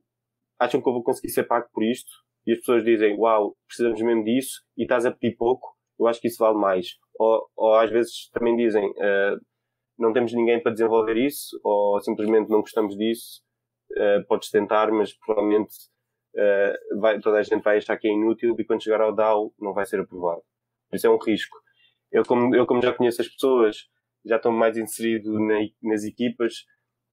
acham que eu vou conseguir ser pago por isto? E as pessoas dizem: Uau, precisamos mesmo disso, e estás a pedir pouco, eu acho que isso vale mais. Ou, ou às vezes também dizem: uh, Não temos ninguém para desenvolver isso, ou simplesmente não gostamos disso, uh, podes tentar, mas provavelmente uh, vai, toda a gente vai achar que é inútil e quando chegar ao DAO não vai ser aprovado. Isso é um risco eu como, eu como já conheço as pessoas, já estou mais inserido na, nas equipas,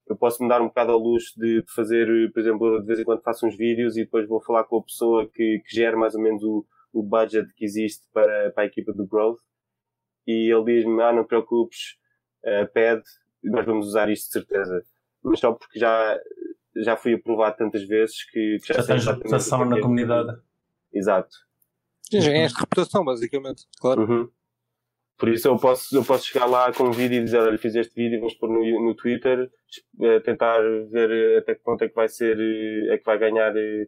eu posso me dar um bocado à luz de, de, fazer, por exemplo, de vez em quando faço uns vídeos e depois vou falar com a pessoa que, que gera mais ou menos o, o budget que existe para, para a equipa do Growth e ele diz-me, ah, não te preocupes, uh, pede, nós vamos usar isto de certeza. Mas só porque já, já fui aprovado tantas vezes que, que já, já tens reputação na é comunidade. Exato. Já ganhaste reputação, basicamente, claro. Uhum. Por isso eu posso, eu posso chegar lá com um vídeo e dizer, olha, fiz este vídeo, vamos pôr no, no Twitter, eh, tentar ver até que ponto é que vai ser, eh, é que vai ganhar eh,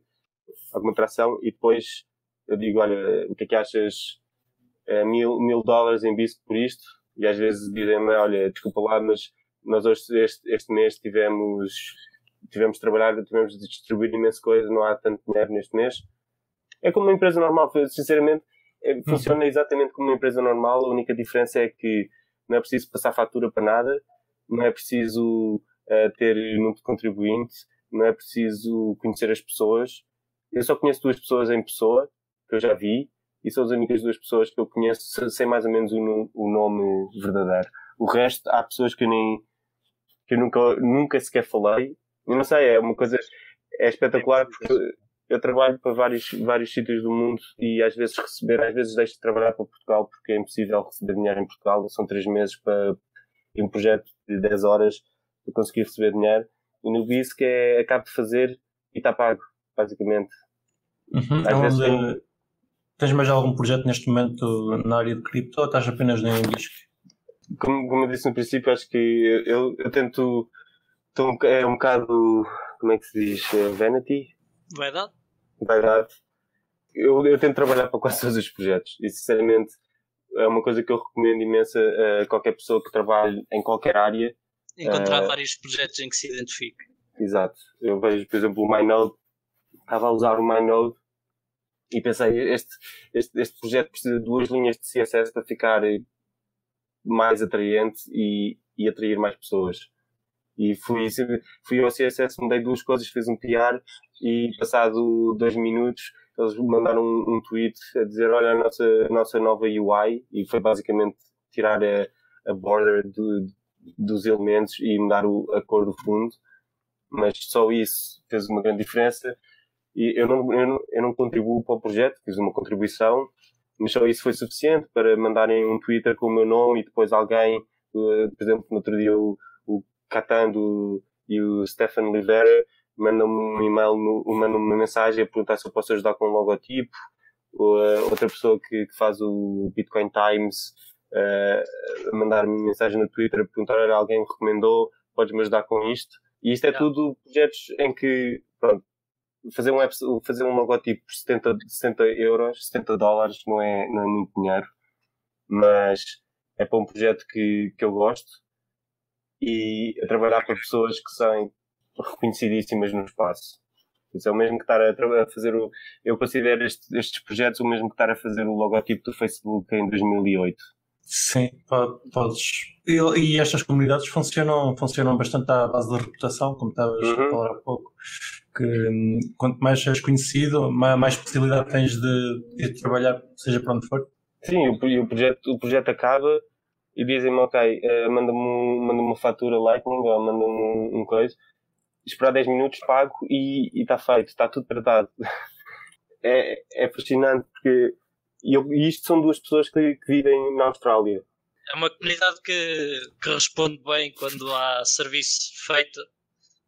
alguma tração e depois eu digo, olha, o que é que achas mil, mil dólares em bisco por isto? E às vezes dizem-me, olha, desculpa lá, mas nós hoje, este, este mês tivemos, tivemos de trabalhar, tivemos de distribuir imensa coisa, não há tanto dinheiro neste mês. É como uma empresa normal, sinceramente, é, funciona exatamente como uma empresa normal, a única diferença é que não é preciso passar fatura para nada, não é preciso uh, ter número de contribuinte, não é preciso conhecer as pessoas. Eu só conheço duas pessoas em pessoa, que eu já vi, e são as únicas duas pessoas que eu conheço sem mais ou menos o, o nome verdadeiro. O resto, há pessoas que eu nem, que eu nunca, nunca sequer falei. Eu não sei, é uma coisa, é espetacular porque eu trabalho para vários, vários sítios do mundo e às vezes receber, às vezes deixo de trabalhar para Portugal porque é impossível receber dinheiro em Portugal. São três meses para um projeto de 10 horas para conseguir receber dinheiro. E no BISC é, acabo de fazer e está pago, basicamente. Uhum. Às vezes tem... Tens mais algum projeto neste momento na área de cripto ou estás apenas no BISC? Como, como eu disse no princípio, acho que eu, eu tento. Estou, é um bocado. Como é que se diz? É vanity? Vaidade? Vaidade. Eu, eu tento trabalhar para quase todos os projetos e, sinceramente, é uma coisa que eu recomendo imenso a qualquer pessoa que trabalhe em qualquer área. Encontrar uh, vários projetos em que se identifique. Exato. Eu vejo, por exemplo, o MyNode. Estava a usar o MyNode e pensei, este, este, este projeto precisa de duas linhas de CSS para ficar mais atraente e, e atrair mais pessoas. E fui, fui ao CSS, mudei duas coisas, fiz um PR e passado dois minutos eles mandaram um, um tweet a dizer olha a nossa, a nossa nova UI e foi basicamente tirar a, a border do, dos elementos e mudar o, a cor do fundo. Mas só isso fez uma grande diferença. E eu não, eu não, eu não contribuo para o projeto, fiz uma contribuição mas só isso foi suficiente para mandarem um Twitter com o meu nome e depois alguém, eh, por exemplo, no outro dia o, o Catan e o Stefan Oliveira mandam-me um e-mail, mandam-me uma mensagem a perguntar se eu posso ajudar com um logotipo. Ou, uh, outra pessoa que, que, faz o Bitcoin Times uh, mandar-me mensagem no Twitter a perguntar se alguém me recomendou, podes-me ajudar com isto. E isto é yeah. tudo projetos em que, pronto, fazer um, app, fazer um logotipo por 70, 70 euros, 70 dólares não é, não é muito dinheiro, mas é para um projeto que, que eu gosto e a trabalhar para pessoas que são reconhecidíssimas no espaço. Isso é o mesmo que estar a, fazer o. Eu considero este, estes projetos o mesmo que estar a fazer o logotipo do Facebook em 2008. Sim, podes. E, e, estas comunidades funcionam, funcionam bastante à base da reputação, como estavas uhum. a falar há pouco. Que hum, quanto mais és conhecido, mais, mais possibilidade tens de, de trabalhar, seja para onde for. Sim, o, o, projeto, o projeto acaba e dizem-me, ok, uh, manda-me manda uma fatura Lightning ou manda-me um, um coisa esperar 10 minutos, pago e está feito, está tudo tratado. é, é fascinante porque eu, e isto são duas pessoas que, que, vivem na Austrália. É uma comunidade que, que responde bem quando há serviço feito.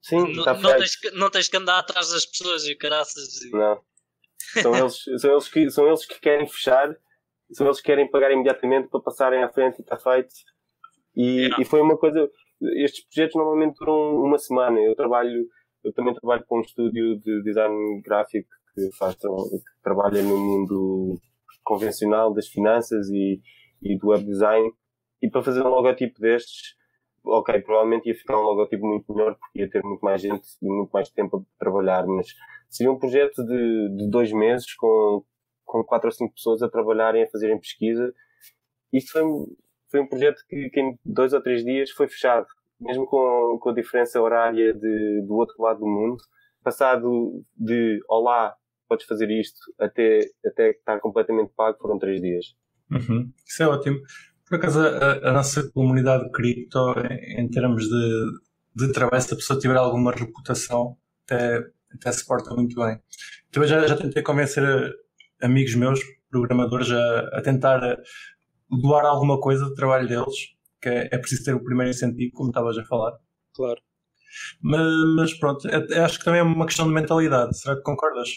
Sim, está não, feito. Tens, não tens que andar atrás das pessoas e caraças. E... Não. São eles, são, eles que, são eles que querem fechar são eles que querem pagar imediatamente para passarem à frente e está feito. E, e foi uma coisa, estes projetos normalmente duram uma semana. Eu trabalho, eu também trabalho com um estúdio de design gráfico que faz, que trabalha no mundo convencional das finanças e, e do web design. E para fazer um logotipo destes, ok, provavelmente ia ficar um logotipo muito melhor porque ia ter muito mais gente e muito mais tempo a trabalhar, mas seria um projeto de, de dois meses com, com quatro ou cinco pessoas a trabalharem, a fazerem pesquisa. Isto foi, foi um projeto que, que em dois ou três dias foi fechado, mesmo com, com a diferença horária de, do outro lado do mundo. Passado de olá, podes fazer isto, até, até estar completamente pago, foram três dias. Uhum. Isso é ótimo. Por acaso, a, a nossa comunidade cripto, em, em termos de, de trabalho, se a pessoa tiver alguma reputação, até, até se porta muito bem. Também já, já tentei convencer eh, amigos meus, programadores, a, a tentar doar alguma coisa do trabalho deles, que é, é preciso ter o primeiro incentivo, como estavas a falar. Claro. Mas, mas pronto, é- é- acho que também é uma questão de mentalidade. Será que concordas?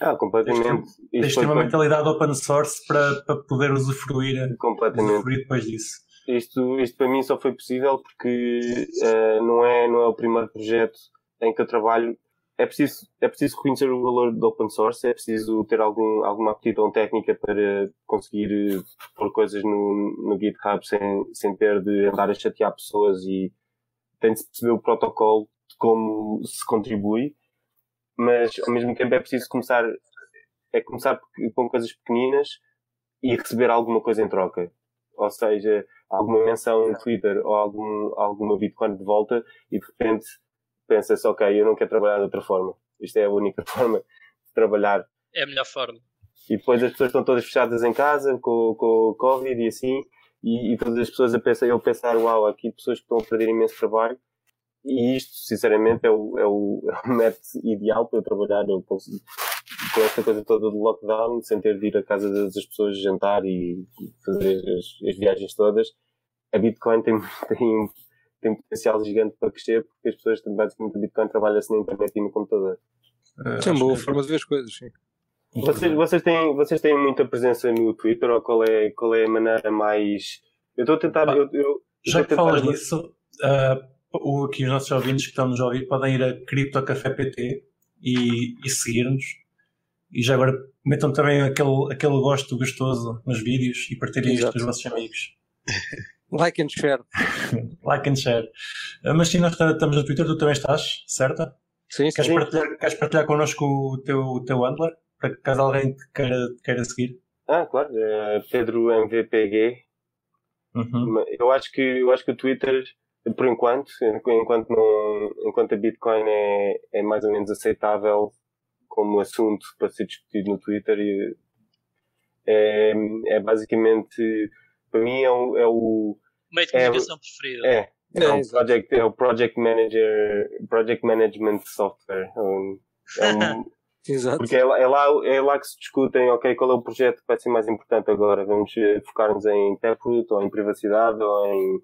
Ah, completamente. Tens de foi ter uma feito mentalidade open source para, para poder usufruir, completamente. usufruir depois disso. Isto, isto para mim só foi possível porque eh, não, é, não é o primeiro projeto em que eu trabalho. É preciso, é preciso reconhecer o valor do open source, é preciso ter algum, alguma aptidão técnica para conseguir eh, pôr coisas no, no GitHub sem, sem ter de andar a chatear pessoas e tem de se perceber o protocolo de como se contribui, mas ao mesmo tempo é preciso começar, é começar com coisas pequeninas e receber alguma coisa em troca. Ou seja, alguma menção no Twitter ou algum, alguma Bitcoin de volta e de repente pensa-se, ok, eu não quero trabalhar de outra forma. Isto é a única forma de trabalhar. É a melhor forma. E depois as pessoas estão todas fechadas em casa com, com o Covid e assim, e, e todas as pessoas a pensar, eu pensar, uau, aqui pessoas que estão a perder imenso trabalho. E isto, sinceramente, é o, é o, é o método ideal para eu trabalhar. Eu com esta coisa toda do lockdown, sem ter de ir à casa das das pessoas jantar e fazer as, as viagens todas, a Bitcoin tem, tem, tem um potencial gigante para crescer, porque as pessoas, basicamente, a Bitcoin trabalha-se na internet e no computador. Isso é uma acho boa que- forma de ver as coisas, sim. Vocês, vocês, têm, vocês têm muita presença no Twitter ou qual é, qual é a maneira mais. Eu estou a tentar. Eu, eu, Já que a falas tentar- nisso, ah, o, aqui os nossos ouvintes que estão nos a ouvir podem ir a Cripto Café PT e, e seguir-nos. E já agora metam também aquele, aquele gosto gostoso nos vídeos e partilhem isto com os vossos amigos. Like and share. Like and share. Ah, mas sim, nós estamos no Twitter, tu também estás, certo? Sim, sim. Queres Sim. partilhar, queres partilhar connosco o teu, o teu handler? Para que caso alguém te queira, te queira seguir? Ah, claro, é Pedro MVPG. Uhum. Eu acho que eu acho que o Twitter, por enquanto, enquanto não, enquanto a Bitcoin é, é mais ou menos aceitável como assunto para ser discutido no Twitter, é, é basicamente para mim é o, é o Meio de É, comunicação preferido. é, é, É, o exato. project, é o project manager, project management software. Um, é um, Exato. Porque é lá, é, lá, é lá que se discutem, ok, qual é o projeto que vai ser mais importante agora? Vamos eh, focar-nos em Taproot ou em privacidade ou em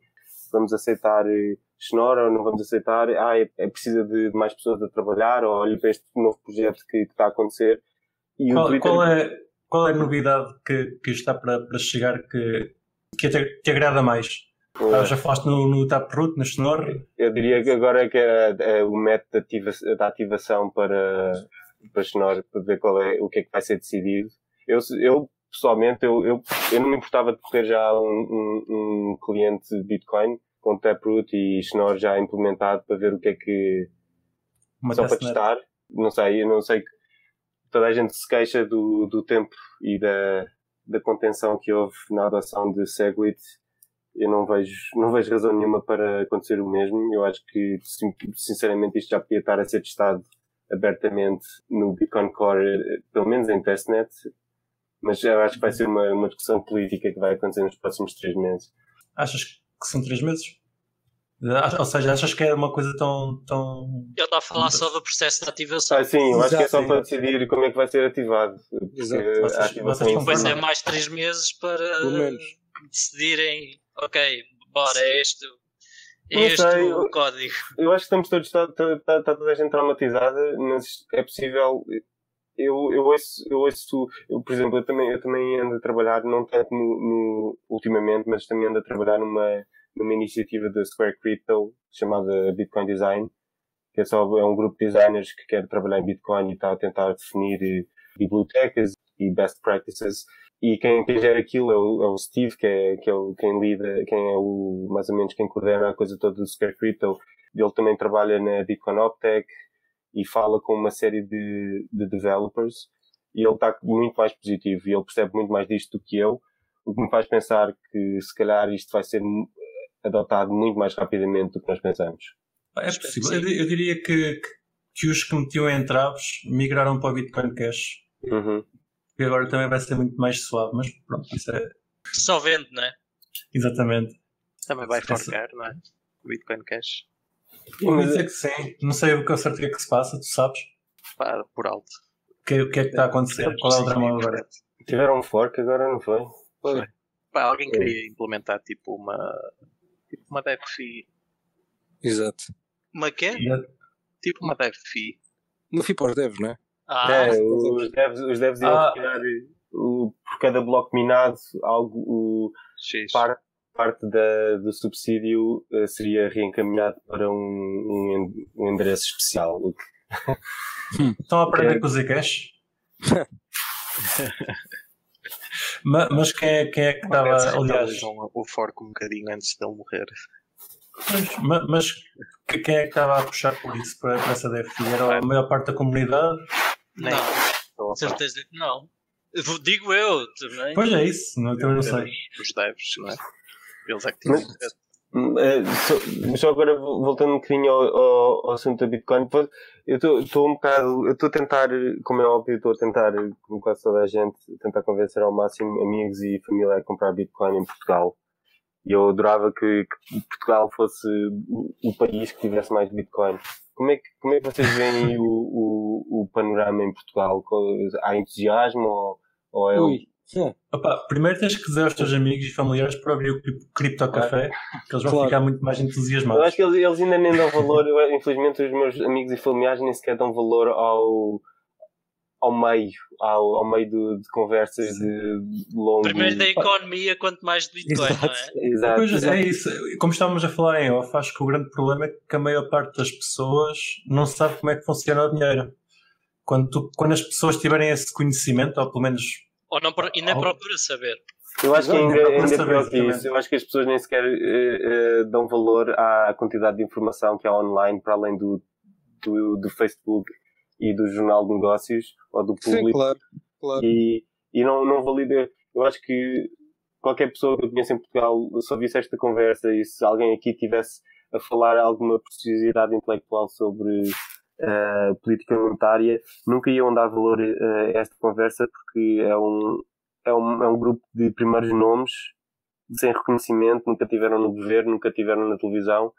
vamos aceitar eh, Schnorr ou não vamos aceitar? Ah, é, é precisa de, mais pessoas a trabalhar ou olha para este novo projeto que, que está a acontecer. E o Qual, Twitter, qual é, qual é a novidade que, que está para, para chegar que, que te, te agrada mais? Eh, Ah, já falaste no, no Taproot, no Schnorr? eu diria que agora é que é, é o método de ativa- da ativação para, para Schnorr, para ver qual é, o que é que vai ser decidido. Eu, eu pessoalmente, eu, eu, eu não me importava de ter já um, um, um cliente de Bitcoin com Taproot e Schnorr já implementado para ver o que é que, Uma só para testar. Não sei, eu não sei que toda a gente se queixa do, do tempo e da, da contenção que houve na adoção de Segwit. Eu não vejo, não vejo razão nenhuma para acontecer o mesmo. Eu acho que, sinceramente, isto já podia estar a ser testado abertamente no Bitcoin Core, pelo menos em testnet. Mas eu acho que vai ser uma, uma discussão política que vai acontecer nos próximos três meses. Achas que são três meses? Ou seja, achas que é uma coisa tão. tão... Eu estava a falar só do processo de ativação. Ah, sim, eu acho que é só para decidir como é que vai ser ativado. Exato. Vocês- vocês Depois é mais três meses para decidirem, ok, bora, é este, é este sei, o código. Eu acho que estamos todos, está, está, está toda a gente traumatizada, mas é possível. eu, eu ouço, eu ouço eu, por exemplo, eu também, eu também ando a trabalhar, não tanto no, no, ultimamente, mas também ando a trabalhar numa, numa iniciativa da Square Crypto chamada Bitcoin Design, que é só é um grupo de designers que quer trabalhar em Bitcoin e está a tentar definir eh, bibliotecas e best practices. E quem, quem gera aquilo é o, é o Steve, que é, que é o, quem lida, quem é o, mais ou menos quem coordena a coisa toda do Square Crypto. Ele também trabalha na Bitcoin Optech e fala com uma série de, de developers e ele está muito mais positivo e ele percebe muito mais disto do que eu, o que me faz pensar que se calhar isto vai ser adotado muito mais rapidamente do que nós pensamos. É possível. Eu, eu diria que, que, os que metiam entraves migraram para o Bitcoin Cash. Uhum. E agora também vai ser muito mais suave, mas pronto, isso é. Só vende, não é? Exatamente. Também vai forcar, não é? O Bitcoin Cash. Vou dizer que sim. Não sei o que é certo que é que se passa, tu sabes? Pá, por alto. O que, o que é que está a acontecer? Qual é o drama agora? Tiveram um fork agora, não foi? Foi. Pá, alguém queria implementar tipo uma. Tipo uma dev fee. Exato. Uma quê? Tipo uma dev fee. Uma fee para os devs, não é? Ah, é, os devs, os devs iam Ah. criar o, por cada bloco minado algo, o, parte, parte da, do subsídio eh, seria reencaminhado para um, um, um endereço especial. Estão a aprender Ok. com o Zcash? Ma- mas quem é, quem é que estava, aliás, o fork um bocadinho antes dele morrer. mas, ma- mas que- quem é que estava a puxar por isso, para, para essa DFI? Era a maior parte da comunidade? Nem não, certeza que não. Digo eu também. Pois é isso, não, eu também não sei. Os devs, não é? Eles é que tinham. Mas- Eh, só- só agora vo- voltando um bocadinho ao, ao, ao assunto da Bitcoin, eu estou um bocado, eu estou a tentar, como é óbvio, estou a tentar, como quase toda a gente, tentar convencer ao máximo amigos e família a comprar Bitcoin em Portugal. E eu adorava que, que Portugal fosse o país que tivesse mais Bitcoin. Como é que, como é que vocês veem o, o, o panorama em Portugal? Há entusiasmo ou, ou é Ui. Sim. Opa, primeiro tens que dizer aos teus amigos e familiares para abrir o Cri- Cripto Café, que eles vão Claro. ficar muito mais Eu entusiasmados. acho que eles, eles ainda nem dão valor, eu, infelizmente os meus amigos e familiares nem sequer dão valor ao, ao meio, ao, ao meio de, de conversas de, de longo. Primeiro da economia, quanto mais de Bitcoin, não é? Exato. Pois exato. é isso, como estávamos a falar em off, acho que o grande problema é que a maior parte das pessoas não sabe como é que funciona o dinheiro. Quando, tu- quando as pessoas tiverem esse conhecimento, ou pelo menos Ou não, e nem procura saber. Eu acho que Exato, ainda, ainda é pior que isso. Eu acho que as pessoas nem sequer eh, eh, dão valor à quantidade de informação que há online, para além do, do, do Facebook e do Jornal de Negócios ou do Sim, público. claro. claro. e, e não, não valida. Eu acho que qualquer pessoa que eu conheço em Portugal, se ouvisse esta conversa e se alguém aqui tivesse a falar alguma preciosidade intelectual sobre eh, política monetária, nunca iam dar valor eh, a esta conversa porque é um, é um, é um grupo de primeiros nomes sem reconhecimento, nunca tiveram no governo, nunca tiveram na televisão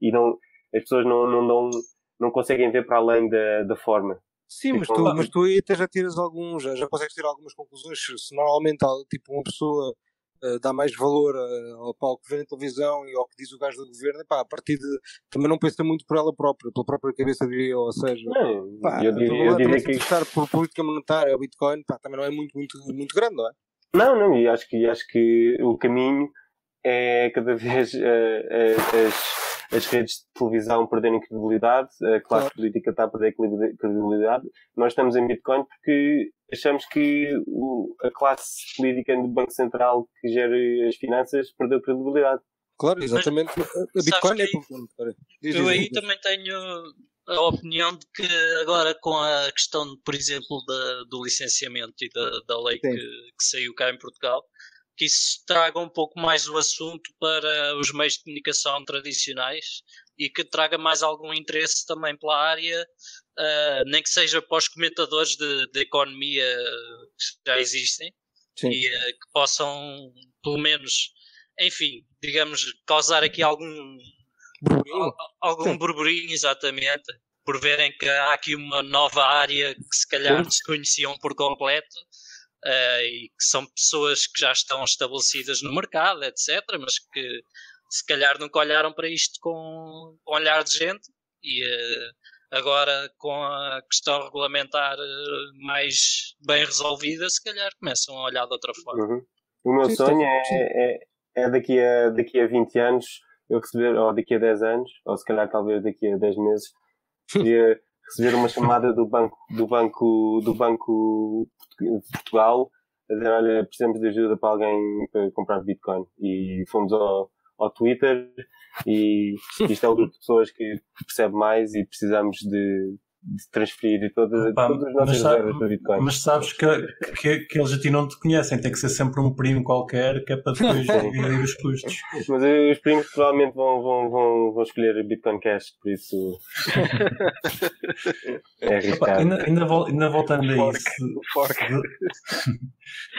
e não, as pessoas não, não, dão, não conseguem ver para além da, da forma. Sim, mas tu, mas tu aí até já tiras alguns, já, já consegues tirar algumas conclusões. Se normalmente tipo, uma pessoa eh, dá mais valor eh, ao, ao que vê na televisão e ao que diz o gajo do governo, epá, a partir de. também não pensa muito por ela própria, pela própria cabeça, diria eu. Ou seja, Não, pá, eu diria, eu diria que interessar por política monetária, o Bitcoin, pá, também não é muito, muito, muito grande, não é? Não, não, e acho que, acho que o caminho é cada vez eh, eh, as, as redes de televisão perderem credibilidade, a classe Claro. política está a perder credi- credibilidade. Nós estamos em Bitcoin porque achamos que o- a classe política do Banco Central que gera as finanças perdeu credibilidade. Claro, exatamente. a Bitcoin é Eu diz, aí diz. também tenho a opinião de que agora com a questão, por exemplo, da- do licenciamento e da, da lei que, que saiu cá em Portugal, que isso traga um pouco mais o assunto para os meios de comunicação tradicionais e que traga mais algum interesse também pela área, ah, nem que seja para os comentadores de, de economia que já existem Sim. e eh, que possam, pelo menos, enfim, digamos, causar aqui algum Burburinho. Al- algum Sim. burburinho, exatamente, por verem que há aqui uma nova área que se calhar desconheciam por completo eh, e que são pessoas que já estão estabelecidas no mercado, etc., mas que se calhar nunca olharam para isto com, com olhar de gente e eh, Agora, com a questão regulamentar eh, mais bem resolvida, se calhar começam a olhar de outra forma. Uhum. O meu Sim, sonho sim, é, é, é daqui, a, daqui a 20 anos eu receber, ou daqui a 10 anos, ou se calhar talvez daqui a 10 meses, receber uma chamada do banco, do banco, do banco Portugal a dizer, olha, precisamos de ajuda para alguém para comprar Bitcoin. E fomos ao, ao Twitter e isto é um grupo de pessoas que percebe mais e precisamos de, de transferir todas, Pá, todas as nossas sabe- reservas para Bitcoin. Mas sabes que, que, que eles a ti não te conhecem, tem que ser sempre um primo qualquer que é para depois dividir os custos. Mas os primos provavelmente vão, vão, vão, vão escolher Bitcoin Cash, por isso é Opa, ainda, ainda, vol- ainda voltando a Fork, isso, fork. de-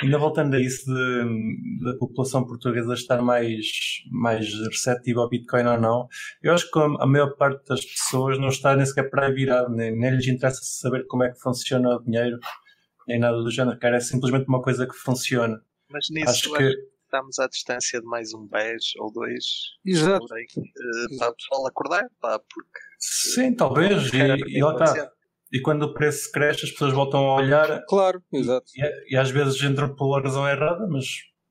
ainda voltando a isso de- da população portuguesa estar mais, mais receptiva ao Bitcoin ou não, eu acho que a, a maior parte das pessoas não está nem sequer para aí virado, nem, nem lhes interessa saber como é que funciona o dinheiro, nem nada do género, cara, é simplesmente uma coisa que funciona. Mas nisso Acho que estamos à distância de mais um BES ou dois. Exato. aí, eh, para o pessoal acordar, pá, porque sim, talvez, e, e lá está. acontecendo. E quando o preço cresce, as pessoas voltam a olhar Claro, exato. e, e às vezes entram pela razão errada, mas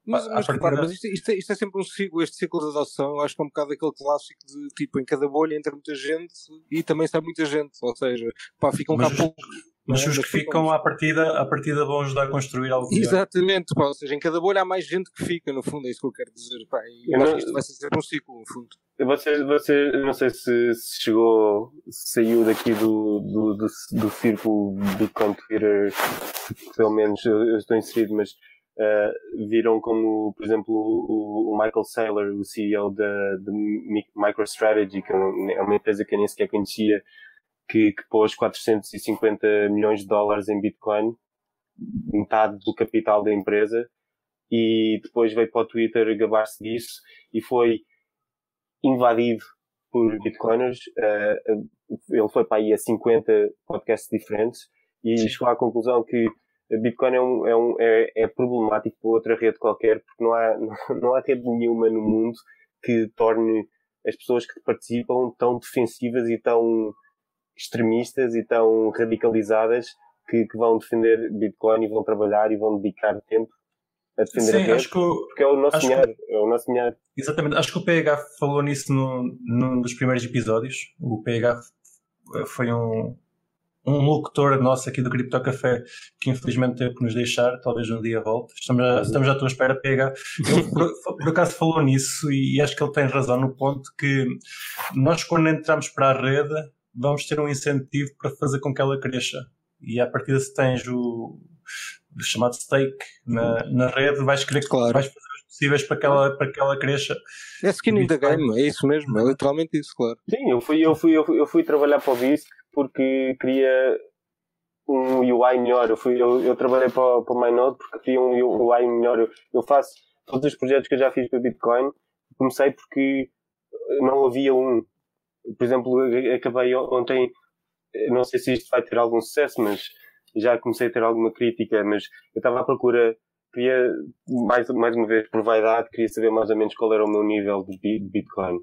Mas, mas repara, mas isto, isto é, isto é sempre um ciclo, este ciclo de adoção, eu acho que é um bocado aquele clássico de tipo, em cada bolha entra muita gente e também sai muita gente, ou seja, pá, ficam cá Mas os- poucos. Mas é? os que ficam à partida, à partida vão ajudar a construir algo melhor. Exatamente, pá, ou seja, em cada bolha há mais gente que fica, no fundo, é isso que eu quero dizer. Pá, e eu acho não- que isto vai ser sempre um ciclo, no fundo. Você, você, não sei se, se chegou, se saiu daqui do, do, do, do círculo Bitcoin Twitter, pelo menos eu, eu estou inserido, mas eh, viram como, por exemplo, o, o Michael Saylor, o CEO da, da Mi- MicroStrategy, que é uma é uma empresa que eu nem sequer conhecia, que, que pôs 450 milhões de dólares em Bitcoin, metade do capital da empresa, e depois veio para o Twitter gabar-se disso e foi invadido por bitcoiners. eh, ele foi para aí a 50 podcasts diferentes e chegou à conclusão que Bitcoin é, um, é, um, é, é problemático para outra rede qualquer porque não há, não há rede nenhuma no mundo que torne as pessoas que participam tão defensivas e tão extremistas e tão radicalizadas que, que vão defender Bitcoin e vão trabalhar e vão dedicar tempo a defender a Sim, rede acho que o, porque é o nosso acho que- dinheiro, é o nosso dinheiro. exatamente, acho que o PH falou nisso num dos primeiros episódios. O PH foi um, um locutor nosso aqui do Cripto Café que infelizmente teve que nos deixar, talvez um dia volte. Estamos, a, estamos à tua espera, PH. Ele por, por acaso falou nisso e acho que ele tem razão no ponto que nós quando entramos para a rede vamos ter um incentivo para fazer com que ela cresça. E a partir se tens o, o chamado stake na, na rede, vais querer Claro. vais fazer os possíveis para que ela, para que ela cresça. É skin in the game, é isso mesmo, é literalmente isso, claro. Sim, eu fui, eu fui, eu fui, eu fui trabalhar para o BISC porque queria um UI melhor. Eu, fui, eu, eu trabalhei para, para o MyNode porque queria um UI melhor. Eu, eu faço todos os projetos que eu já fiz para Bitcoin. Comecei porque não havia um. Por exemplo, acabei ontem, não sei se isto vai ter algum sucesso, mas já comecei a ter alguma crítica, mas eu estava à procura, queria, mais, mais uma vez, por vaidade, queria saber mais ou menos qual era o meu nível de Bitcoin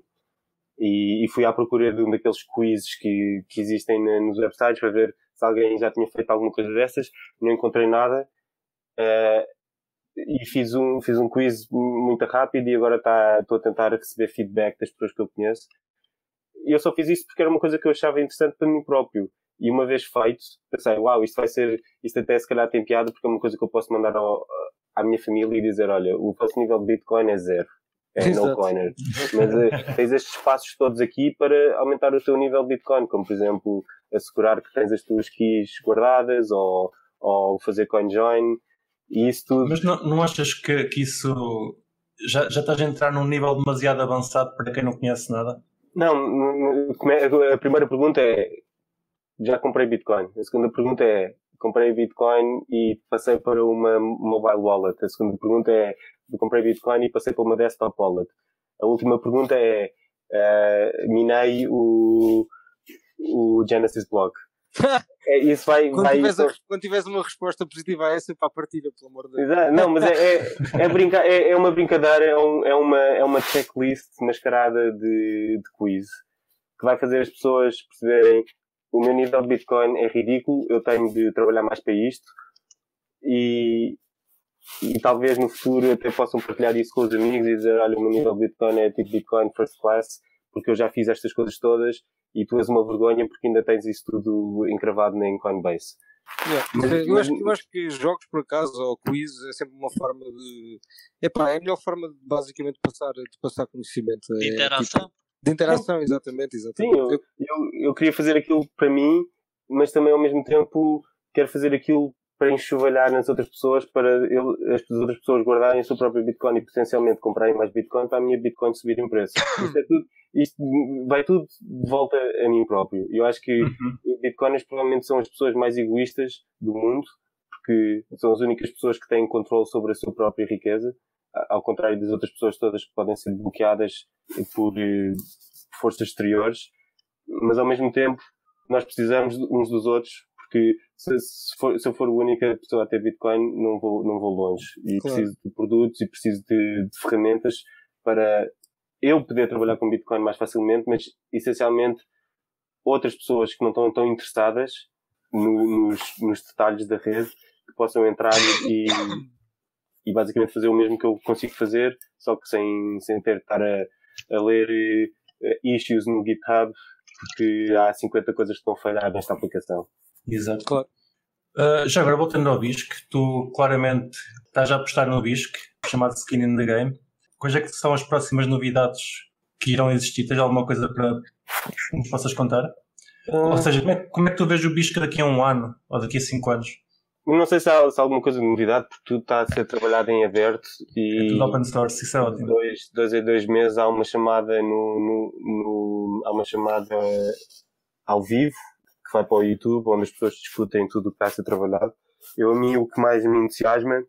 e, e fui à procura de um daqueles quizzes que, que existem na- nos websites para ver se alguém já tinha feito alguma coisa dessas. Não encontrei nada. eh, e fiz um, fiz um quiz muito rápido e agora tá- estou a tentar receber feedback das pessoas que eu conheço. E eu só fiz isso porque era uma coisa que eu achava interessante para mim próprio. E uma vez feito, pensei, uau, isto vai ser, isto até se calhar tem piada porque é uma coisa que eu posso mandar ao- à minha família e dizer, olha, o vosso nível de Bitcoin é zero. É no Exato. coiner. Mas eh, tens estes passos todos aqui para aumentar o teu nível de Bitcoin, como por exemplo assegurar que tens as tuas keys guardadas ou, ou fazer CoinJoin e isso tudo. Mas não, não achas que, que isso já, já estás a entrar num nível demasiado avançado para quem não conhece nada? Não, a primeira pergunta é já comprei Bitcoin. A segunda pergunta é comprei Bitcoin e passei para uma mobile wallet. A segunda pergunta é eu comprei Bitcoin e passei para uma desktop wallet. A última pergunta é eh, minei o, o Genesis Block. É, isso vai, Quando vai tiveres, a- quando tiveres uma resposta positiva a essa, para a partilha, pelo amor de Deus. Exato. Não, mas é, é, é, brinca é, é uma brincadeira, é, um- é uma, é uma checklist mascarada de, de quiz que vai fazer as pessoas perceberem o meu nível de Bitcoin é ridículo, eu tenho de trabalhar mais para isto e, e talvez no futuro até possam partilhar isso com os amigos e dizer, olha, o meu nível de Bitcoin é tipo Bitcoin first class, porque eu já fiz estas coisas todas e tu és uma vergonha porque ainda tens isso tudo encravado em Coinbase. Yeah. Mas- eu, acho, eu acho que jogos, por acaso, ou quiz, é sempre uma forma de. Epá, é a melhor forma de basicamente passar, de passar conhecimento. De É, interação. tipo, de interação, exatamente, Sim, exatamente. eu, eu, eu queria fazer aquilo para mim, mas também ao mesmo tempo quero fazer aquilo para enxovalhar nas outras pessoas, para eu- as outras pessoas guardarem o seu próprio Bitcoin e potencialmente comprarem mais Bitcoin para a minha Bitcoin subir em preço. Isto, é tudo, isto vai tudo de volta a mim próprio. Eu acho que Uhum. Bitcoiners provavelmente são as pessoas mais egoístas do mundo, porque são as únicas pessoas que têm controle sobre a sua própria riqueza, ao contrário das outras pessoas todas que podem ser bloqueadas por eh, forças exteriores. Mas ao mesmo tempo, nós precisamos uns dos outros, porque se, se for- se eu for a única pessoa a ter Bitcoin, não vou, não vou longe. E Claro. preciso de produtos e preciso de, de ferramentas para eu poder trabalhar com Bitcoin mais facilmente, mas essencialmente outras pessoas que não estão tão interessadas no- nos, nos detalhes da rede que possam entrar e, e basicamente fazer o mesmo que eu consigo fazer, só que sem, sem ter de estar a, a ler eh, issues no GitHub, porque há 50 coisas que estão a falhar nesta aplicação. Exato. Claro. Uh, já agora voltando ao BISC, tu claramente estás a apostar no BISC, chamado Skin in the Game. Quais é que são as próximas novidades que irão existir? Tens alguma coisa para que nos possas contar? Ou seja, como é, como é que tu vês o BISC daqui a um ano ou daqui a cinco anos? Não sei se há, se há alguma coisa de novidade, porque tudo está a ser trabalhado em aberto É e tudo open source, isso é ótimo. dois, dois a dois meses há uma chamada no, no, no- há uma chamada ao vivo que vai para o YouTube onde as pessoas discutem tudo o que está a ser trabalhado. Eu a mim o que mais me entusiasma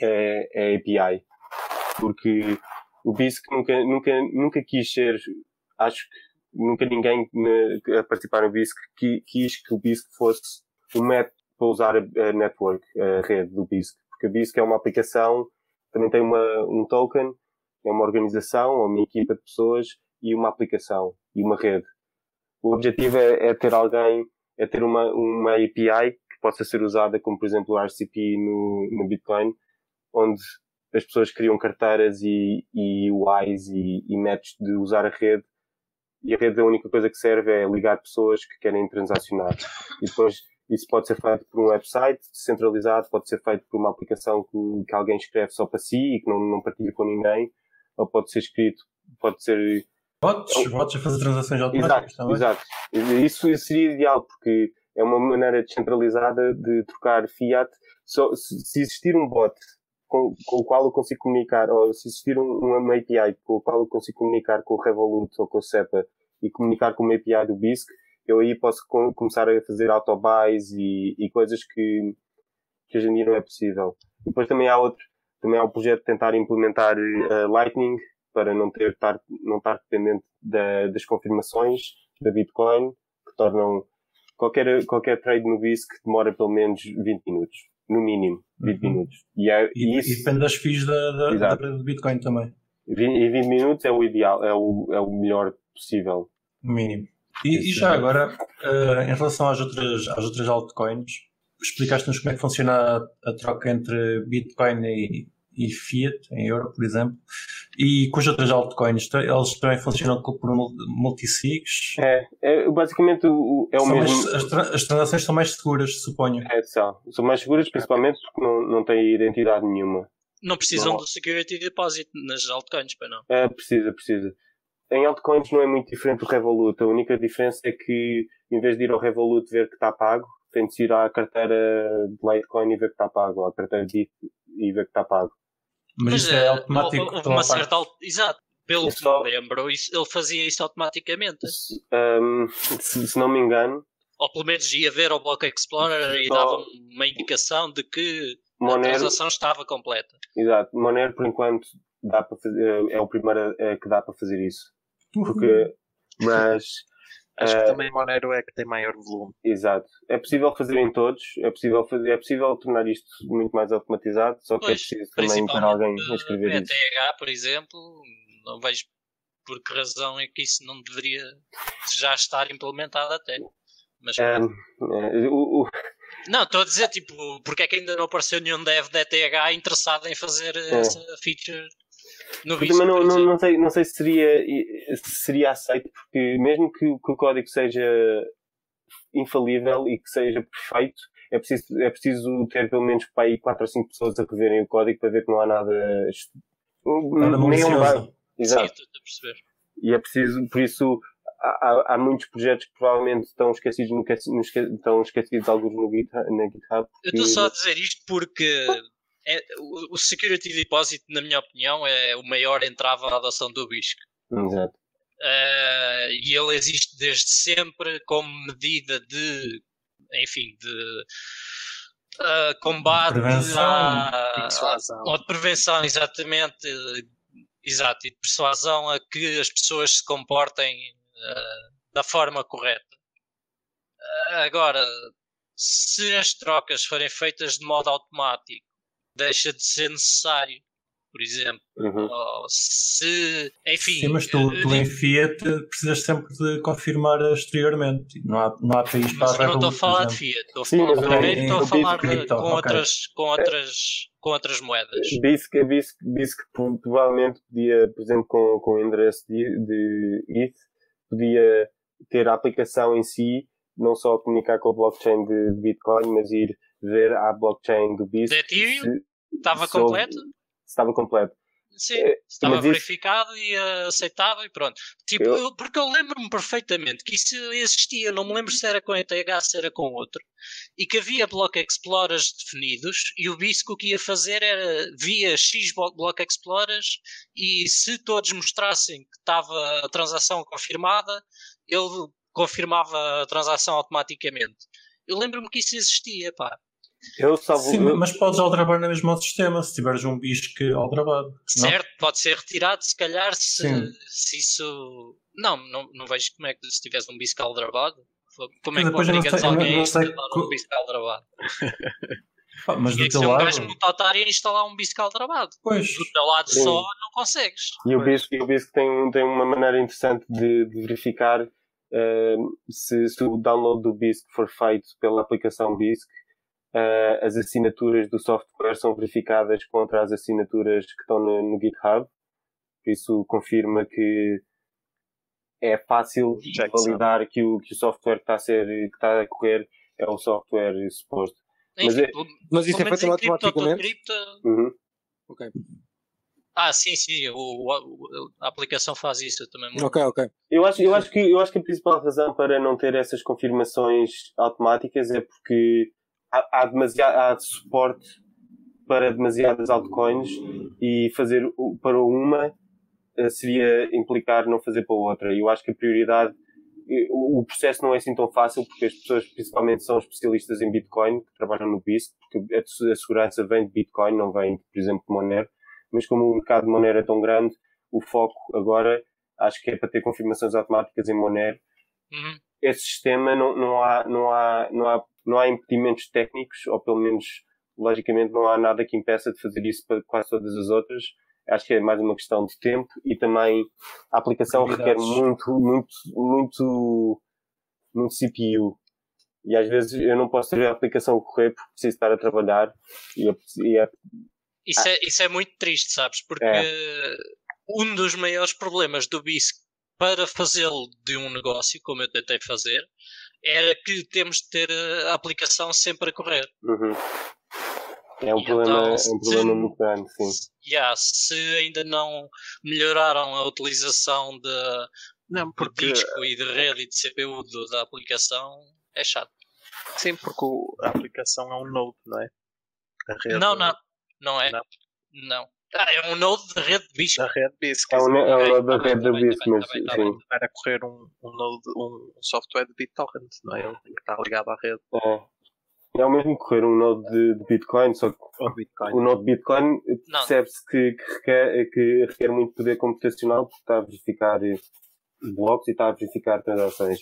é, é API porque o BISC nunca, nunca, nunca quis ser acho que nunca ninguém né, a participar no BISC qui- quis que o BISC fosse um método para usar a, a network, a rede do BISC porque a BISC é uma aplicação também tem uma, um token, é uma organização, ou uma equipa de pessoas e uma aplicação e uma rede. O objetivo é, é ter alguém, é ter uma, uma API que possa ser usada como, por exemplo, o RCP no, no Bitcoin, onde as pessoas criam carteiras e, e UIs e, e métodos de usar a rede e a rede a única coisa que serve é ligar pessoas que querem transacionar. E depois isso pode ser feito por um website descentralizado, pode ser feito por uma aplicação que, que alguém escreve só para si e que não, não partilha com ninguém, ou pode ser escrito, pode ser. Bots, bots a fazer transações automáticas Exato, exato. Isso seria ideal, porque é uma maneira descentralizada de trocar fiat. Só, se, existir um bot com, com o qual eu consigo comunicar, ou se existir um, uma API com o qual eu consigo comunicar com o Revolut ou com o SEPA e comunicar com uma API do BISC, eu aí posso com- começar a fazer autobuys e, e coisas que, que hoje em dia não é possível. Depois também há outro, também há o projeto de tentar implementar eh, Lightning para não ter, estar, não estar dependente da- das confirmações da Bitcoin, que tornam qualquer, qualquer trade no BISC demora pelo menos 20 minutos. No mínimo, 20 Uhum. minutos. E, é, E, isso, depende das fees da, da, da de Bitcoin também, e 20 minutos é o ideal, é o, é o melhor possível. no mínimo. E, e já é. agora, eh, em relação às outras, às outras altcoins, explicaste-nos como é que funciona a, a troca entre Bitcoin e, e Fiat, em euro, por exemplo, e com as outras altcoins, eles também funcionam por mul- multisigs? É, é basicamente o, é o São mesmo. mais- as, tra- as transações são mais seguras, suponho. É, são. São mais seguras, principalmente porque não, não têm identidade nenhuma. Não precisam Não. do security deposit nas altcoins, para não. É, precisa, precisa. Em altcoins não é muito diferente do Revolut. A única diferença é que, em vez de ir ao Revolut ver que está pago, tem de ir à carteira de Litecoin e ver que está pago, ou à carteira de e ver que está pago. Mas, isso é eh, automático. houve uma certa. al- Exato. Pelo que só- me lembro, isso- ele fazia isso automaticamente. Se, ahm, se, se não me engano, Ou pelo menos ia ver ao Block Explorer e dava uma indicação de que a Monero, transação estava completa. exato, Monero por enquanto dá para fazer, é o primeiro eh, que dá para fazer isso. Porque, mas, Acho Eh, que também Monero é que tem maior volume. exato, é possível fazer em todos, é possível fazer, é possível tornar isto muito mais automatizado, só que é Pois, preciso também ter alguém a escrever a isso. ETH, por exemplo, não vejo por que razão é que isso não deveria já estar implementado até. Mas, É, é, o, o- Não, estou a dizer, tipo, porque é que ainda não apareceu nenhum dev da ETH interessado em fazer essa feature no eu Visco, também não, não, não sei, não sei se seria, se seria aceito, porque mesmo que, o- que o código seja infalível e que seja perfeito, é preciso, é preciso ter pelo menos para aí 4 ou 5 pessoas a reverem o código para ver que não há nada. Nada nem um bug. Exato. Sim, estou a perceber. E é preciso, por isso, há, há- muitos projetos que provavelmente estão esquecidos, no, no estão esquecidos alguns no GitHub, na GitHub. Eu porque- estou só a dizer isto porque é- o, o Security Deposit, na minha opinião, é o maior entrave à adoção do BISC. Exato. Eh, e ele existe desde sempre como medida de, enfim, de eh, combate Prevenção, à, Persuasão. ou de prevenção, exatamente, eh, exato, e de persuasão a que as pessoas se comportem eh, da forma correta. Agora, se as trocas forem feitas de modo automático, deixa de ser necessário, por exemplo. Uhum. Ou se, enfim, Sim, mas tu, eh, tu em Fiat precisas sempre de confirmar exteriormente. Não há, não há país para Mas eu não estou a falar de. Fiat, estou a falar, primeiro estou a falar que- de- com, ok. outras, com, outras, com outras moedas. Bisque, a Bisque, Bisque pro- provavelmente podia, por exemplo, com, com o endereço de, de ETH, podia ter a aplicação em si, não só comunicar com a blockchain de, de Bitcoin, mas ir ver a blockchain do Bisque. De Ethereum? Estava completo? estava completo. Sim, É, estava mas isso- verificado e eh, aceitável e pronto. Tipo, Eu- eu- porque eu lembro-me perfeitamente que isso existia, não me lembro se era com ETH, se era com outro, e que havia block explorers definidos e o BISC o que ia fazer era via X blo- block explorers e se todos mostrassem que estava a transação confirmada, ele confirmava a transação automaticamente. Eu lembro-me que isso existia, pá. Eu salvo. Sim, eu- mas podes aldrabar no mesmo sistema se tiveres um bisque aldrabado. não? Certo, pode ser retirado, se calhar, se, Sim. se isso. Não, não, não vejo como é que se tivesse um bisco aldrabado. Como é que não obrigas sei- alguém não a instalar um bisco aldrabado? Pá, Mas Tinha do que teu ser um lado, gajo muito otário a instalar um bisco aldrabado. pois, Do teu lado Sim. só não consegues. E o BISC, e o BISC tem, tem uma maneira interessante de, de verificar eh, se, se o download do BISC for feito pela aplicação BISC, eh, as assinaturas do software são verificadas contra as assinaturas que estão no, no GitHub. Isso confirma que é fácil validar que o, que o software que está a, ser, que está a correr é o software suposto. Mas Enfim, é- pelo- Mas isso é feito automaticamente? cripto- Uhum. Ok, Ah, sim, sim. O, o- a aplicação faz isso também. muito. ok, ok. Eu acho, eu, acho que, eu acho que a principal razão para não ter essas confirmações automáticas é porque há, há, demasiado, há suporte para demasiadas altcoins e fazer para uma eh, seria implicar não fazer para outra. Eu acho que a prioridade, o processo não é assim tão fácil porque as pessoas principalmente são especialistas em Bitcoin, que trabalham no BISC, porque a, a segurança vem de Bitcoin, não vem, por exemplo, de Monero. Mas como o mercado de Monero é tão grande, o foco agora acho que é para ter confirmações automáticas em Monero. Uhum. Esse sistema não, não, há, não, há, não, há, não há impedimentos técnicos, ou pelo menos, logicamente, não há nada que impeça de fazer isso para quase todas as outras. Acho que é mais uma questão de tempo e também a aplicação requer muito, muito, muito, muito CPU. E às vezes eu não posso ter a aplicação a correr porque preciso estar a trabalhar e é, e é Isso, é, isso é muito triste, sabes? Porque É. um dos maiores problemas do BISC para fazê-lo de um negócio, como eu tentei fazer, era que temos de ter a aplicação sempre a correr. Uhum. É um, E problema, então, é um se- problema muito grande, sim. Yeah, se ainda não melhoraram a utilização de, Não, de porque disco e de rede e de CPU do- da aplicação, é chato. sim, porque a aplicação é um node, não é? A rede, Não, não, não é. Não. Não. Ah, é um node de rede de bisco. Da rede BISC. É um, é um da rede da BISC, mas sim. Para correr um, um, node, um, software de BitTorrent, não é? Ele tem que estar ligado à rede É. É o mesmo correr um node de, de Bitcoin, só que ou Bitcoin. o node de Bitcoin Não. percebe-se que, que, requer, que requer muito poder computacional porque está a verificar eh, blocos e está a verificar transações.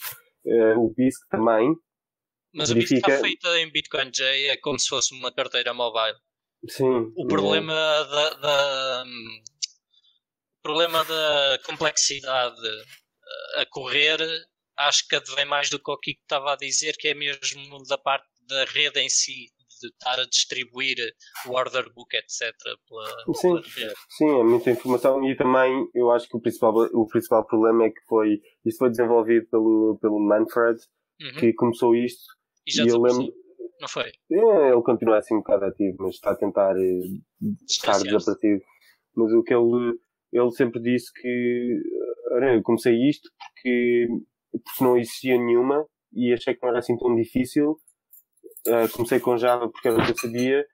Eh, o BISC também, Mas o bisco está verifica- feito em Bitcoin J, é como se fosse uma carteira mobile. Sim. O problema da, da- o problema da complexidade a correr acho que advém mais do que o Kiko estava a dizer, que é mesmo da parte da rede em si, de estar a distribuir o order book, etc. Pela, Sim. pela. Sim, é muita informação e também eu acho que o principal, o principal problema é que foi, isso foi desenvolvido pelo, pelo Manfred, Uhum. que começou isto E já e eu lembro, não foi? É, ele continua assim um bocado ativo, mas está a tentar eh, estar desaparecido. Mas o que ele, ele sempre disse que "Ora, eu comecei isto porque, porque não existia nenhuma e achei que não era assim tão difícil. Ah, comecei com Java porque era o que eu sabia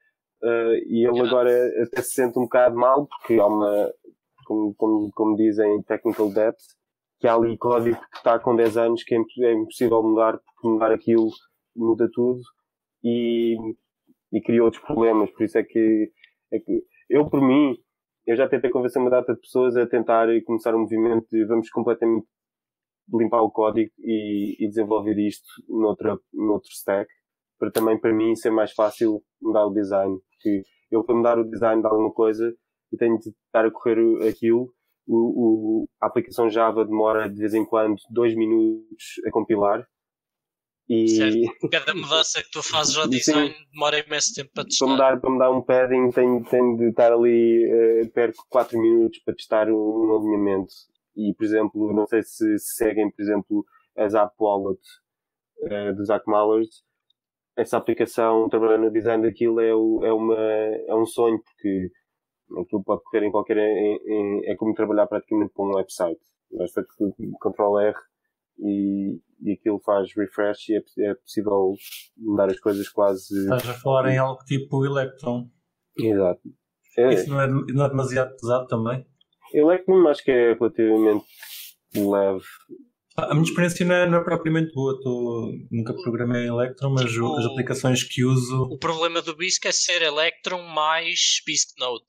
ah, e ele agora até se sente um bocado mal porque há uma, como, como, como dizem, technical debt, que há ali código que está com 10 anos que é é impossível mudar porque mudar aquilo muda tudo e, e cria outros problemas. Por isso é que, é que eu, por mim, eu já tentei convencer uma data de pessoas a tentar começar um movimento de vamos completamente limpar o código e, e desenvolver isto noutra, noutro stack, para também para mim ser mais fácil mudar o design. Porque eu, para mudar o design de alguma coisa, eu tenho de estar a correr aquilo. O, o- a aplicação Java demora de vez em quando dois minutos a compilar. E, Certo. Cada mudança que tu fazes ao Sim. design demora imenso tempo para para testar. me dar, para me dar um padding tenho, tenho de estar ali, eh, perco 4 minutos para testar um, um alinhamento. E, por exemplo, não sei se, se seguem, por exemplo, a Zap Wallet eh, do Zach Mallard. Essa aplicação, trabalhar no design daquilo é, o- é, uma, é um sonho, porque aquilo pode correr em qualquer. em- em- é como trabalhar praticamente para um website. Basta que Ctrl R e, e aquilo faz refresh e é, é possível mudar as coisas quase. Estás a falar em algo tipo Electron. Exato. É, Isso não é, não é demasiado pesado também? Electrum acho que é relativamente leve. A minha experiência não é, não é propriamente boa. Tô, nunca programei em Electron, mas Tipo- o- as aplicações que uso. O problema do BISC é ser Electron mais BISC Node.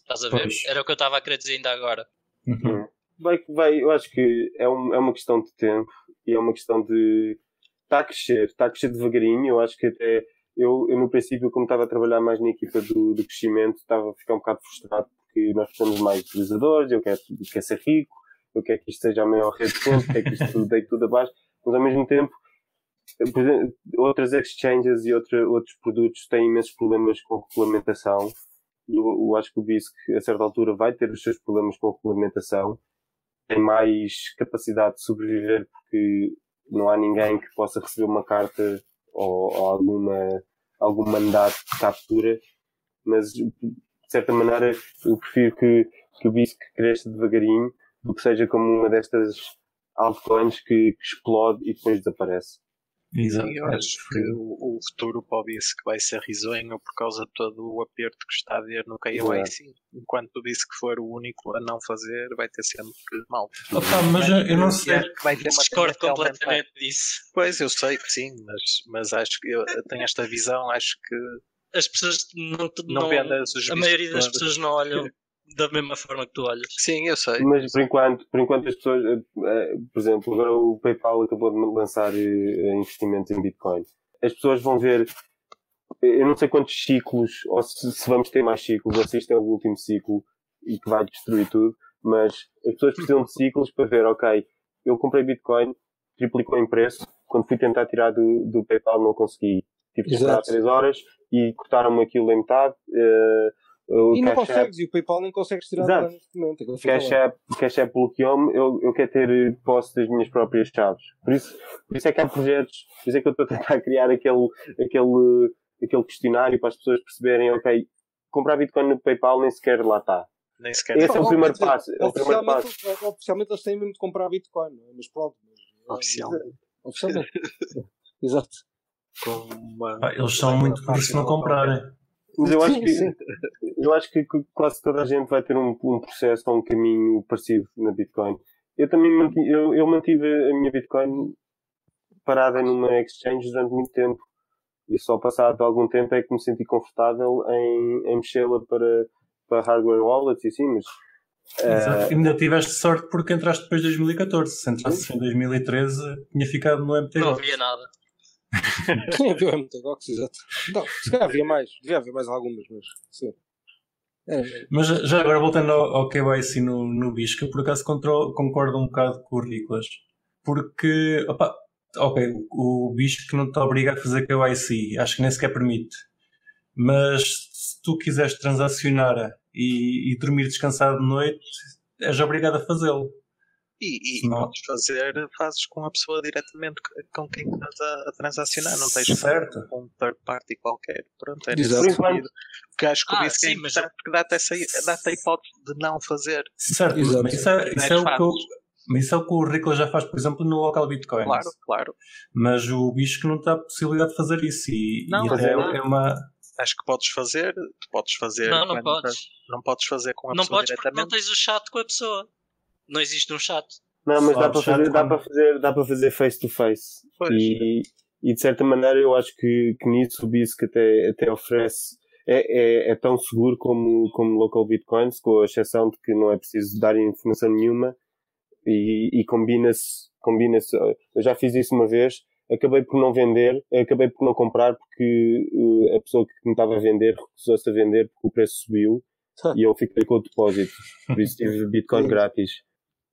Estás a ver? Pois. Era o que eu estava a querer dizer ainda agora. Uhum. Vai, vai, eu acho que é, um, é uma questão de tempo e é uma questão de. Está a crescer, está a crescer devagarinho. Eu acho que até. Eu, eu no princípio, como estava a trabalhar mais na equipa do, do crescimento, estava a ficar um bocado frustrado porque nós precisamos mais utilizadores, eu quero, eu quero ser rico, eu quero que isto seja a maior rede de sempre, quero que isto deite tudo abaixo, mas ao mesmo tempo, exemplo, outras exchanges e outra, outros produtos têm imensos problemas com regulamentação. Eu, eu acho que o BISC, a certa altura, vai ter os seus problemas com regulamentação tem mais capacidade de sobreviver porque não há ninguém que possa receber uma carta ou, ou alguma, algum mandato de captura, mas de certa maneira eu prefiro que, que o BISC cresça devagarinho do que seja como uma destas altcoins que, que explode e depois desaparece. Exato. Eu acho que o, o futuro para o BISC vai ser risonho por causa de todo o aperto que está a haver no KYC. Enquanto o BISC for o único a não fazer, vai ter sempre mal. Opa, mas eu, eu não sei. Que vai ter uma Discordo completamente disso. Pois, eu sei que sim, mas, mas acho que eu, tenho esta visão, acho que As pessoas não, não, não- a maioria das pessoas não olham da mesma forma que tu olhas. Sim, eu sei. Mas por enquanto, por enquanto as pessoas, eh, eh, por exemplo, agora o PayPal acabou de lançar eh, investimentos em Bitcoin. As pessoas vão ver, eu não sei quantos ciclos, ou se, se vamos ter mais ciclos, ou se isto é o último ciclo e que vai destruir tudo, mas as pessoas precisam de ciclos para ver, ok, eu comprei Bitcoin, triplicou em preço, quando fui tentar tirar do, do PayPal não consegui. Tive que esperar Exato. 3 horas e cortaram-me aquilo em metade. eh, o E não Cash App- consegues, e o PayPal nem consegues tirar Exato. neste momento. aquilo fica Cash. App, Cash App bloqueou-me, eu, eu quero ter eh, posse das minhas próprias chaves. Por isso, por isso é que há projetos, por isso é que eu estou a tentar criar aquele, aquele, aquele questionário para as pessoas perceberem, ok, comprar Bitcoin no PayPal nem sequer lá está. Nem sequer Esse é o Não, primeiro passo. É o primeiro passo. Oficialmente, oficialmente eles têm mesmo de comprar Bitcoin, não é? mas pronto. Mas, Oficialmente. Oficialmente. Exato. com uma. Pá, eles são muito por se não comprarem. Mas eu acho Sim, que, sim. eu acho que quase toda a gente vai ter um, um processo ou um caminho parecido na Bitcoin. Eu também mantive, eu, eu mantive a minha Bitcoin parada numa exchange durante muito tempo. E só passado algum tempo é que me senti confortável em, em mexê-la para, para hardware wallets e assim, mas eh, Exato. Ainda tiveste sorte porque entraste depois de 2014. Se entrasses em 2013, tinha ficado no MT. Não havia nada. Sim, havia o MTGOX, exato. Não, se calhar havia mais. Devia haver mais algumas, mas sim. É, Mas já agora voltando ao, ao KYC no, no BISC, eu por acaso contro- concordo um bocado com o Riclas. porque, opa, ok, o que não te obriga a fazer KYC, acho que nem sequer permite. Mas se tu quiseres transacionar e, e dormir descansado de noite, és obrigado a fazê-lo. E, e Não. podes fazer, fazes com a pessoa diretamente com quem estás a, a transacionar, não tens Certo. com um third party qualquer. Pronto, é nesse sentido. Porque acho que o Ah, BISC é sim, mas- importante porque dá-te essa- dá-te a hipótese de não fazer. Certo, Exato. mas isso é, isso, é o que o, fazes. mas isso é o que o Ricola já faz, por exemplo, no local Bitcoin. Claro, claro. Mas o bicho que não dá a possibilidade de fazer isso. E, Não, e mas até é- é uma. Acho que podes fazer, tu podes fazer. Não, não podes. Não podes fazer com a Não pessoa podes porque não tens o chat com a pessoa. Não existe um chat. Não, mas dá para, chat fazer, dá, para fazer, dá para fazer face to face. Pois. E, e de certa maneira eu acho que, que nisso o BISC até, até oferece. É, é, é tão seguro como, como local bitcoins, com a exceção de que não é preciso dar informação nenhuma e, e combina-se. Combina eu já fiz isso uma vez, acabei por não vender, acabei por não comprar porque uh, a pessoa que me estava a vender recusou-se a vender porque o preço subiu e eu fiquei com o depósito. Por isso tive Bitcoin grátis.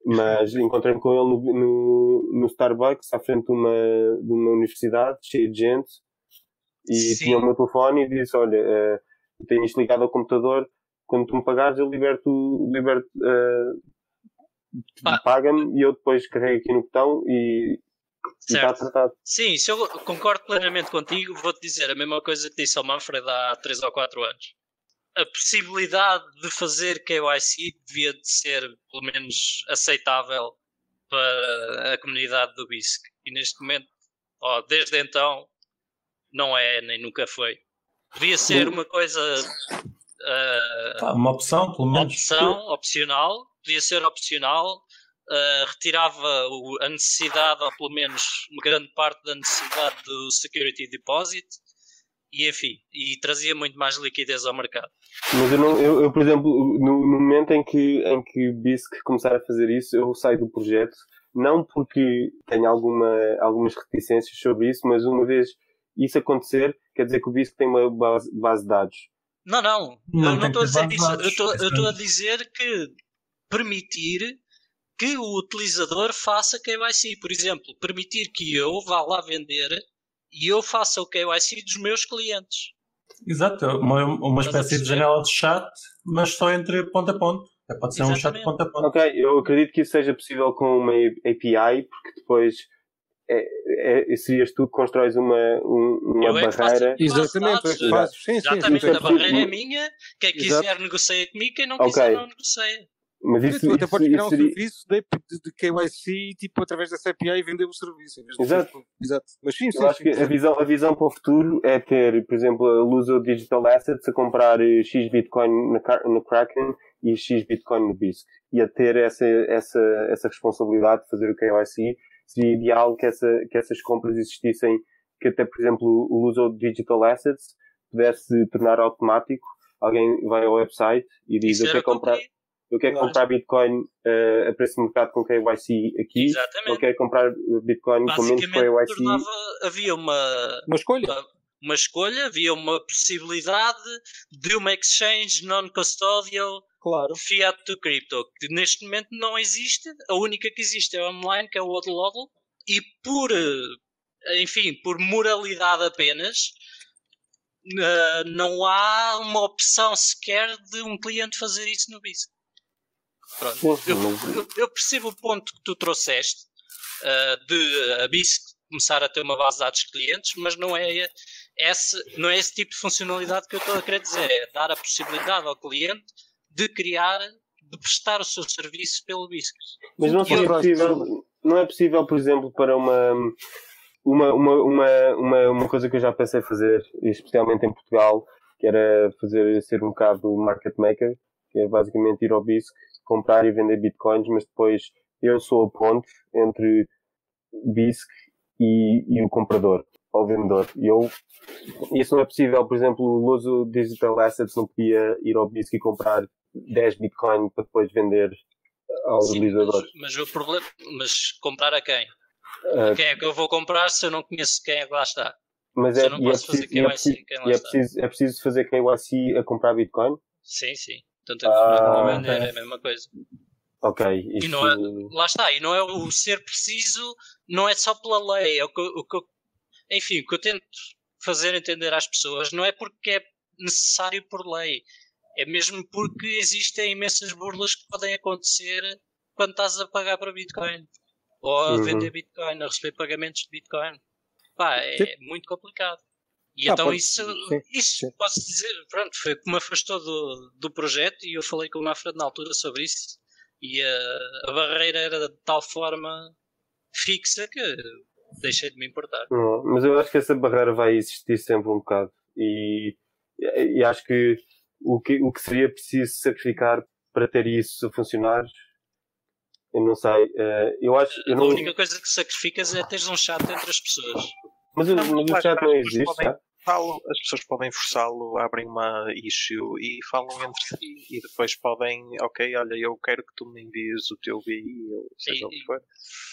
Mas encontrei-me com ele no, no, no Starbucks, à frente de uma, de uma universidade, cheia de gente, e Sim. tinha o meu telefone e disse, olha, eh, tenho isto ligado ao computador, quando tu me pagares eu liberto, liberto Pá. paga-me e eu depois carrego aqui no botão e está Certo. Sim, se eu concordo plenamente contigo, vou-te dizer a mesma coisa que disse ao Manfred há 3 ou 4 anos. A possibilidade de fazer KYC devia de ser, pelo menos, aceitável para a comunidade do BISC. E neste momento, ó, desde então, não é nem nunca foi. Devia ser uma coisa. ah, pá, uma opção, pelo menos. opção, opcional, devia ser opcional, uh, retirava o- a necessidade, ou pelo menos uma grande parte da necessidade do security deposit, e enfim, e trazia muito mais liquidez ao mercado. Mas eu, não, eu, eu, por exemplo, no, no momento em que, em que BISC começar a fazer isso, eu saio do projeto, não porque tenho alguma, algumas reticências sobre isso, mas uma vez isso acontecer, quer dizer que o BISC tem uma base, base de dados. Não, não, Não eu não estou a dizer isso. dados, Eu estou- Eu estou a dizer que permitir que o utilizador faça KYC. Por exemplo, permitir que eu vá lá vender e eu faça o KYC dos meus clientes. Exato, é uma, uma a espécie de janela de chat, mas só entre ponto a ponto. É, Pode ser um chat de Exatamente. ponto a ponto. Ok, eu acredito que isso seja possível com uma API, porque depois é, é, serias tu que constróis uma, um- uma Eu é que faço barreira. Exatamente, é que fazes. Sim, sim, Exatamente, Isso é a barreira é minha. Quem Exato. quiser negocia comigo, quem não Ok. quiser não negocia. Mas isso, tu até isso, podes criar isso um seria, serviço de, de, de KYC tipo, através dessa API e vender o serviço. Exato. ser- Exato. Mas sim, sim. Eu acho sim, que sim. a visão, a visão para o futuro é ter, por exemplo, a Luso Digital Assets a comprar eh, X Bitcoin no, no Kraken e X Bitcoin no BISC. E a ter essa, essa, essa responsabilidade de fazer o KYC. Seria ideal que, essa, que essas compras existissem, que até, por exemplo, o Luso Digital Assets pudesse tornar automático. Alguém vai ao website e diz eu quero que eu eu quero Claro. comprar Bitcoin eh, a preço de mercado com KYC aqui. Eu Exatamente. quero comprar Bitcoin com menos Basicamente, KYC. tornava, havia uma, Uma escolha. uma escolha, havia uma possibilidade de uma exchange non-custodial Claro. fiat to crypto, que neste momento não existe. A única que existe é online, que é o Hodl, e por, eh, enfim, por moralidade apenas, eh, não há uma opção sequer de um cliente fazer isso no BISC. Pronto. Eu, eu- eu percebo o ponto que tu trouxeste eh, de a BISC começar a ter uma base de dados de clientes, mas não é esse, não é esse tipo de funcionalidade que eu estou a querer dizer. É dar a possibilidade ao cliente de criar, de prestar o seu serviço pelo BISC. Mas não seria possível, não é possível, por exemplo, para uma, uma, uma, uma, uma, uma coisa que eu já pensei fazer, especialmente em Portugal, que era fazer, ser um bocado market maker, que é basicamente ir ao BISC, comprar e vender bitcoins, mas depois eu sou a ponte entre BISC e, e o comprador, ou o vendedor. Eu, isso não é possível, por exemplo, o Luso Digital Assets não podia ir ao BISC e comprar 10 bitcoin para depois vender aos Sim, utilizadores. mas, mas o problema, mas comprar a quem? Ah, Quem é que eu vou comprar se eu não conheço quem é que lá está? Mas Se é, é fazer preciso, e é preciso, é preciso, é preciso fazer KYC a comprar Bitcoin? Sim, sim. Tanto a Ah, comprar como a vender ok. é a mesma coisa. Ok. E Isto... não é, lá está, e não é o ser preciso, não é só pela lei, é o que, o que enfim, o que eu tento fazer entender às pessoas não é porque é necessário por lei, é mesmo porque existem imensas burlas que podem acontecer quando estás a pagar para Bitcoin ou a Uhum. vender Bitcoin, a receber pagamentos de Bitcoin. Pá, é Sim. muito complicado. E Ah, então pode- isso, sim, isso sim. posso dizer, pronto, foi o que me afastou do, do projeto e eu falei com o Manfred na altura sobre isso e a, a barreira era de tal forma fixa que deixei de me importar. Não, mas eu acho que essa barreira vai existir sempre um bocado. E, e acho que o, que o que seria preciso sacrificar para ter isso a funcionar, eu não sei. eh, eu acho. Eu A não, única coisa que sacrificas é teres um chat entre as pessoas. mas, o- mas o chat não existe. podem- tá? Falam, as pessoas podem forçá-lo, abrem uma issue e falam entre si e depois podem, ok, olha, eu quero que tu me envies o teu BI ou seja o que for.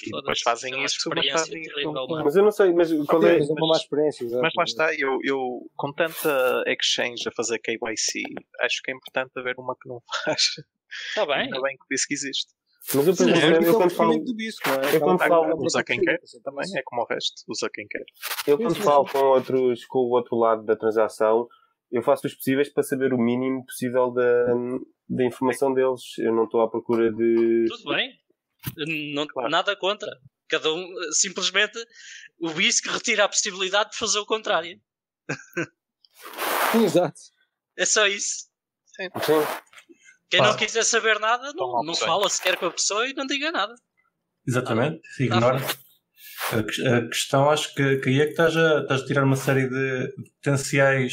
E depois fazem isso, mas fazem isso. Mas eu não sei. Mas qual é. Exemplo, uma má experiência. exato. Mas lá está, eu, eu com tanta exchange a fazer KYC, acho que é importante haver uma que não faz. Está bem. Ainda bem que disse que existe. Mas eu, por Sim, exemplo, é eu quando falo. do bisco, não é? eu quando falo- Usa quem própria quer, Também é como o resto, usa quem quer. Eu quando Sim, falo com outros, com o outro lado da transação, eu faço os possíveis para saber o mínimo possível da, da informação deles. Eu não estou à procura de. Tudo bem. Não, Claro. Nada contra. Cada um, simplesmente, o BISC retira a possibilidade de fazer o contrário. Sim, Exato. É só isso. Sim. Quem Pá. não quiser saber nada, não, não fala sequer com a pessoa e não diga nada. Exatamente, Ah, ignora. A, a questão, acho que, que aí é que estás a, estás a tirar uma série de potenciais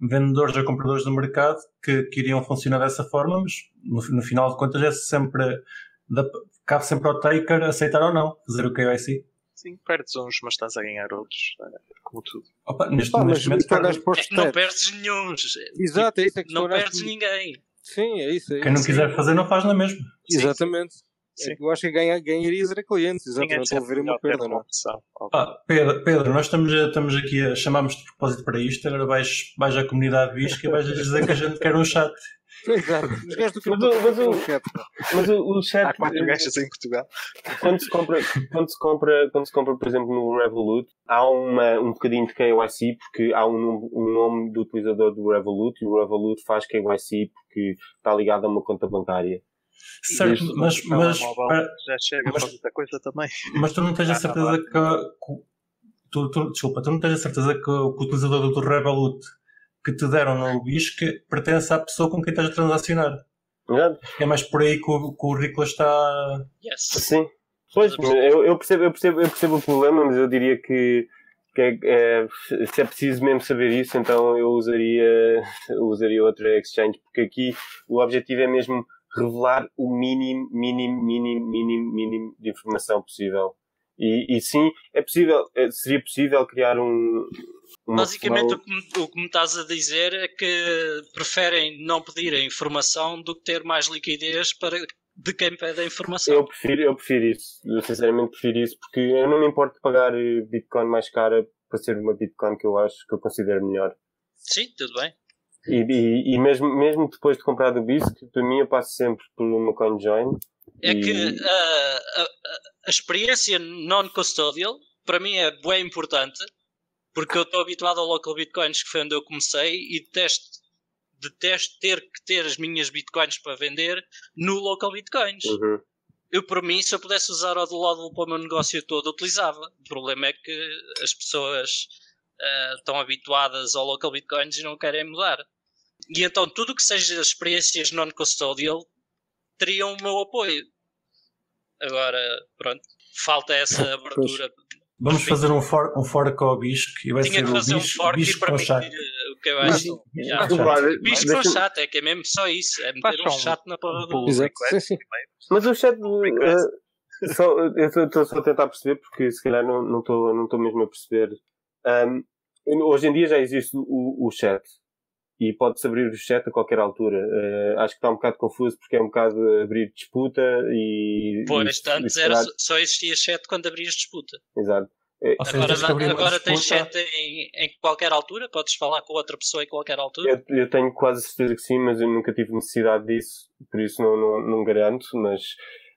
vendedores ou compradores do mercado que, que iriam funcionar dessa forma, mas no, no final de contas é sempre. Da, cabe sempre ao taker aceitar ou não fazer o KYC. Sim, perdes uns, mas estás a ganhar outros. é, Como tudo. Opa, neste, Pá, neste momento, para os É que não perdes nenhum. Exato, é isso. É que Não perdes ninguém. Sim, é isso. É quem não isso. quiser fazer, não faz na mesma. Sim, Exatamente. Sim. Eu acho que ganha, ganharias era clientes. Sempre ver uma perda, não. é? Ah, Pedro, Pedro, nós estamos, a- estamos aqui a chamarmos de propósito para isto, agora vais, vais à comunidade Visca e vais dizer que a gente quer um chat. Exato. Os gajos do que Mas o- mas o- chat. Mas o, o chat. Há quatro gajas em Portugal. quando se compra, quando se compra, quando se compra, por exemplo, no Revolut, há uma, um bocadinho de KYC porque há um, nome- um nome do utilizador do Revolut e o Revolut faz KYC porque está ligado a uma conta bancária. Certo, mas, mas, para- já chega mas- para muita coisa também. mas tu não tens a Ah, certeza que, que- tu, tu- desculpa, tu não tens a certeza que, o que o utilizador do Revolut que te deram no BISC pertence à pessoa com quem estás a transacionar. Exato? É mais por aí que o que o currículo está. Yes. Sim. Pois, eu, eu percebo, eu, percebo, eu percebo o problema, mas eu diria que, que é, é- se é preciso mesmo saber isso, então eu usaria, eu usaria outra exchange, porque aqui o objetivo é mesmo revelar o mínimo, mínimo, mínimo, mínimo, mínimo de informação possível. E, e sim, é possível, é- seria possível criar um. Basicamente, o que, me, o que me estás a dizer é que preferem não pedir a informação do que ter mais liquidez para, de quem pede a informação. Eu prefiro, eu prefiro isso. Eu sinceramente prefiro isso porque eu não me importo de pagar eh, Bitcoin mais cara para ser uma Bitcoin que eu acho que eu considero melhor. Sim, tudo bem. E, e, e mesmo, mesmo depois de comprar do BISC, para mim eu passo sempre por uma CoinJoin. É E- que a, a, a experiência non-custodial para mim é bem importante porque eu estou habituado ao local bitcoins que foi onde eu comecei e detesto, detesto ter que ter as minhas bitcoins para vender no local bitcoins. Uhum. Eu, por mim, se eu pudesse usar o Dólar para o meu negócio todo, utilizava. O problema é que as pessoas ah, estão habituadas ao local bitcoins e não querem mudar. E então, tudo o que seja experiências non-custodial teriam o meu apoio. Agora, pronto, falta essa abertura. Vamos fazer um, for, um fork ao BISC e vai Tinha ser que o fazer um fork e BISC com chat. permitir eh, o que eu acho. Mas- Já. Agora, Bicho com deixa-me- chat, é que é mesmo só isso. É meter um só um- chat na porra um do. pull Exato. Sim, sim. Mas o chat. Request. só, eu estou só a tentar perceber porque se calhar não não estou não estou mesmo a perceber. Ahm, hoje em dia já existe o, o chat e pode-se abrir o chat a qualquer altura. Eh, acho que está um bocado confuso porque é um bocado abrir disputa e. Pois, e- antes e era, só- existia chat quando abrias disputa. Exato. Ou seja, Agora, uma agora tens chat em, em qualquer altura, podes falar com outra pessoa em qualquer altura. Eu, eu tenho quase certeza que sim, mas eu nunca tive necessidade disso, por isso não, não, não garanto, mas,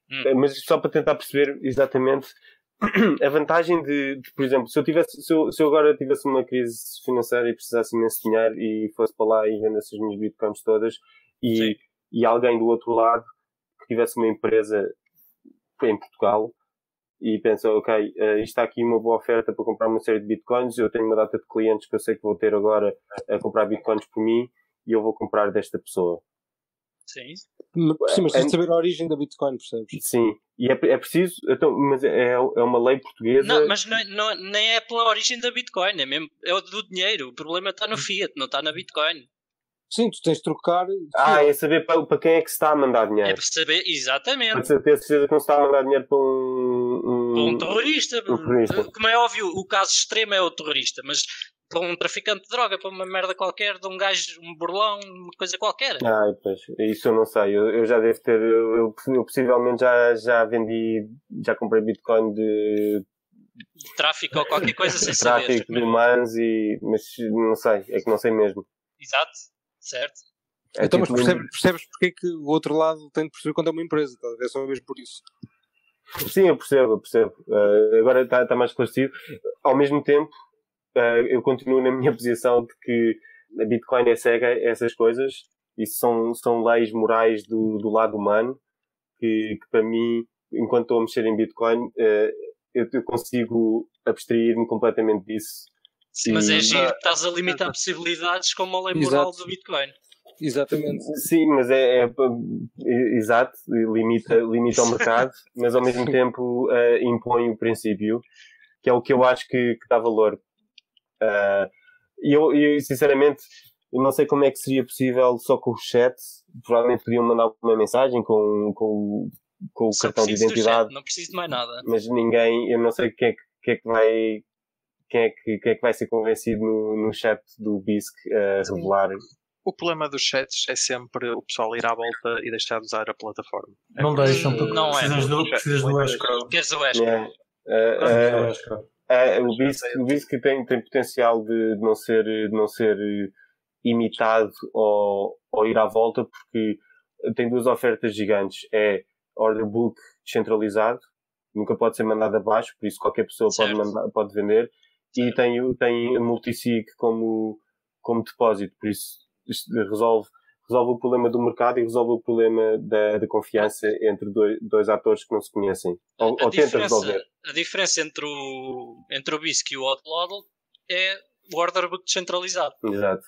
Hum. mas só para tentar perceber exatamente a vantagem de, de, por exemplo, se eu tivesse, se eu, se eu agora tivesse uma crise financeira e precisasse imenso de dinheiro e fosse para lá e vendesse as minhas bitcoins todas Sim. e, e alguém do outro lado que tivesse uma empresa em Portugal e pensa, ok, isto está aqui uma boa oferta para comprar uma série de bitcoins, eu tenho uma data de clientes que eu sei que vou ter agora a comprar bitcoins por mim e eu vou comprar desta pessoa. Sim. Sim, mas tens É- de saber a origem da Bitcoin, percebes? Sim, e é, é preciso, então, mas é, é uma lei portuguesa. Não, mas não, não- nem é pela origem da Bitcoin, é mesmo é o do dinheiro. O problema está no Fiat, não está na Bitcoin. Sim, tu tens de trocar. Ah, é saber para, para quem é que se está a mandar É dinheiro. para saber Para exatamente. ter certeza que não se está a mandar dinheiro para um. um- Para um terrorista, um terrorista. como é óbvio, o caso extremo é o terrorista, mas para um traficante de droga, para uma merda qualquer, de um gajo, um burlão, uma coisa qualquer. Ah, pois, isso eu não sei. Eu, eu já devo ter. Eu, eu- possivelmente já, já vendi. Já comprei Bitcoin de Tráfico ou qualquer coisa sem saber. tráfico de humanos e. Mas não sei, é que não sei mesmo. Exato, certo. É então, mas tipo- percebes, percebes porque é que o outro lado tem de perceber quando é uma empresa, a ver? Só mesmo por isso. Sim, eu percebo, eu percebo. Eh, agora está está mais esclarecido. Ao mesmo tempo, eu continuo na minha posição de que a Bitcoin é cega a essas coisas. Isso são, são leis morais do, do lado humano que, que para mim, enquanto estou a mexer em Bitcoin, eh, eu, eu consigo abstrair-me completamente disso. Mas é giro que estás a limitar possibilidades como a lei moral Exato. do Bitcoin. Exatamente. Sim, mas é, é, é- exato, limita, limita o mercado, mas ao mesmo tempo eh, impõe o princípio, que é o que eu acho que, que dá valor. Ah, E eu, eu, sinceramente, eu não sei como é que seria possível só com o chat, provavelmente podiam mandar uma mensagem com, com, com o Só cartão de identidade, chat, não preciso de mais nada. mas ninguém, eu não sei quem é que, quem é que vai. Quem é, que, quem é que vai ser convencido no, no chat do BISC a revelar O problema dos chats é sempre o pessoal ir à volta e deixar de usar a plataforma. É Não deixam, que- porque Não é. precisas, do, precisas do escrow. Queres o escrow? Yeah. Uh, uh. Uh, o BISC, o BISC tem, tem potencial de, de não ser, de não ser eh, imitado ou, ou ir à volta porque tem duas ofertas gigantes. É order book descentralizado, nunca pode ser mandado abaixo, por isso qualquer pessoa pode, mandar, pode vender. E tem, tem a multisig como, como depósito, por isso resolve, resolve o problema do mercado e resolve o problema da, da confiança entre dois, dois atores que não se conhecem. Ou, A ou tenta diferença, resolver. a diferença entre o, entre o BISC e o Odlodl é o order book descentralizado. Exato.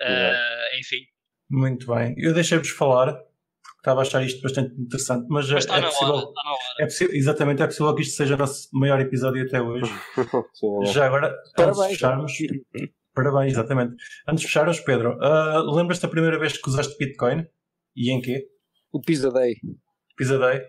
Ah, enfim, Muito bem. Eu deixei-vos falar, porque estava a achar isto bastante interessante, mas, mas é, está é na possível. hora. Está na hora. É possível, exatamente, é possível que isto seja o nosso maior episódio até hoje. Sim, é. Já agora, antes de Parabéns. fecharmos, parabéns, exatamente. Antes de fecharmos, Pedro, ah, lembras-te da primeira vez que usaste Bitcoin? E em quê? O Pizza Day. Pizza Day?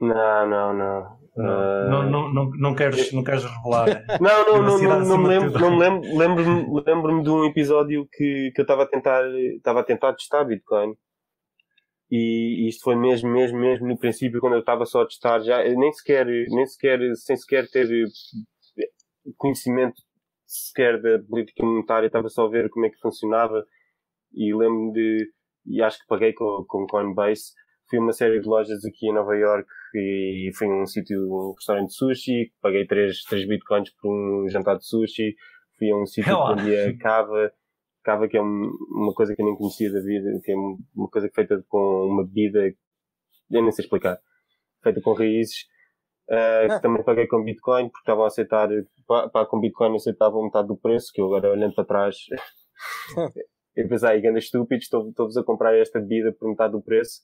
Não, não, não. Ah, Não, não, não, não, queres, não queres revelar. Não, não, não, não, não me lembro, não me lembro, lembro-me, lembro-me de um episódio que, que eu estava a tentar, estava a tentar testar Bitcoin. E isto foi mesmo, mesmo, mesmo no princípio, quando eu estava só a testar, já, nem sequer, nem sequer, sem sequer ter eh, conhecimento sequer da política monetária, estava só a ver como é que funcionava. E lembro-me de, e acho que paguei com, com Coinbase. Fui a uma série de lojas aqui em Nova York e fui a um sítio, um restaurante de sushi, paguei 3, 3 bitcoins por um jantar de sushi, fui a um sítio que vendia cava, cava que é um- uma coisa que eu nem conhecia da vida, que é um- uma coisa feita com uma bebida, eu nem sei explicar, feita com raízes, ah, que também paguei com bitcoin, porque estavam a aceitar, pá, pá, com bitcoin aceitavam metade do preço, que eu agora olhando para trás, eu pensei, ai, ganda estúpidos, estou- estou-vos a comprar esta bebida por metade do preço,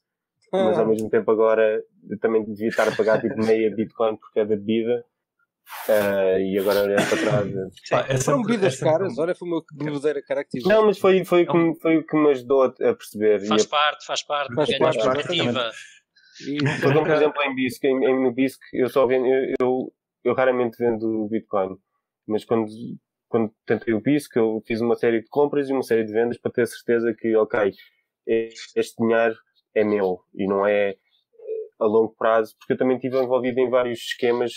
mas ao mesmo tempo agora eu também devia estar a pagar tipo meia Bitcoin por cada bebida. Ah, e agora olhando para trás. Pá, é Foram bebidas é sempre- caras, olha, foi uma bebedeira cara que tive. Não, mas foi, foi, o que, me- foi o que me ajudou a, perceber. Faz a, parte, faz parte. Faz ganha parte, perspectiva. E- por exemplo, por exemplo, em BISC, em, em, no BISC, eu só vendo, eu, eu, eu raramente vendo Bitcoin, mas quando, quando tentei o BISC, eu fiz uma série de compras e uma série de vendas para ter certeza que, ok, este dinheiro é meu e não é eh, a longo prazo, porque eu também estive envolvido em vários esquemas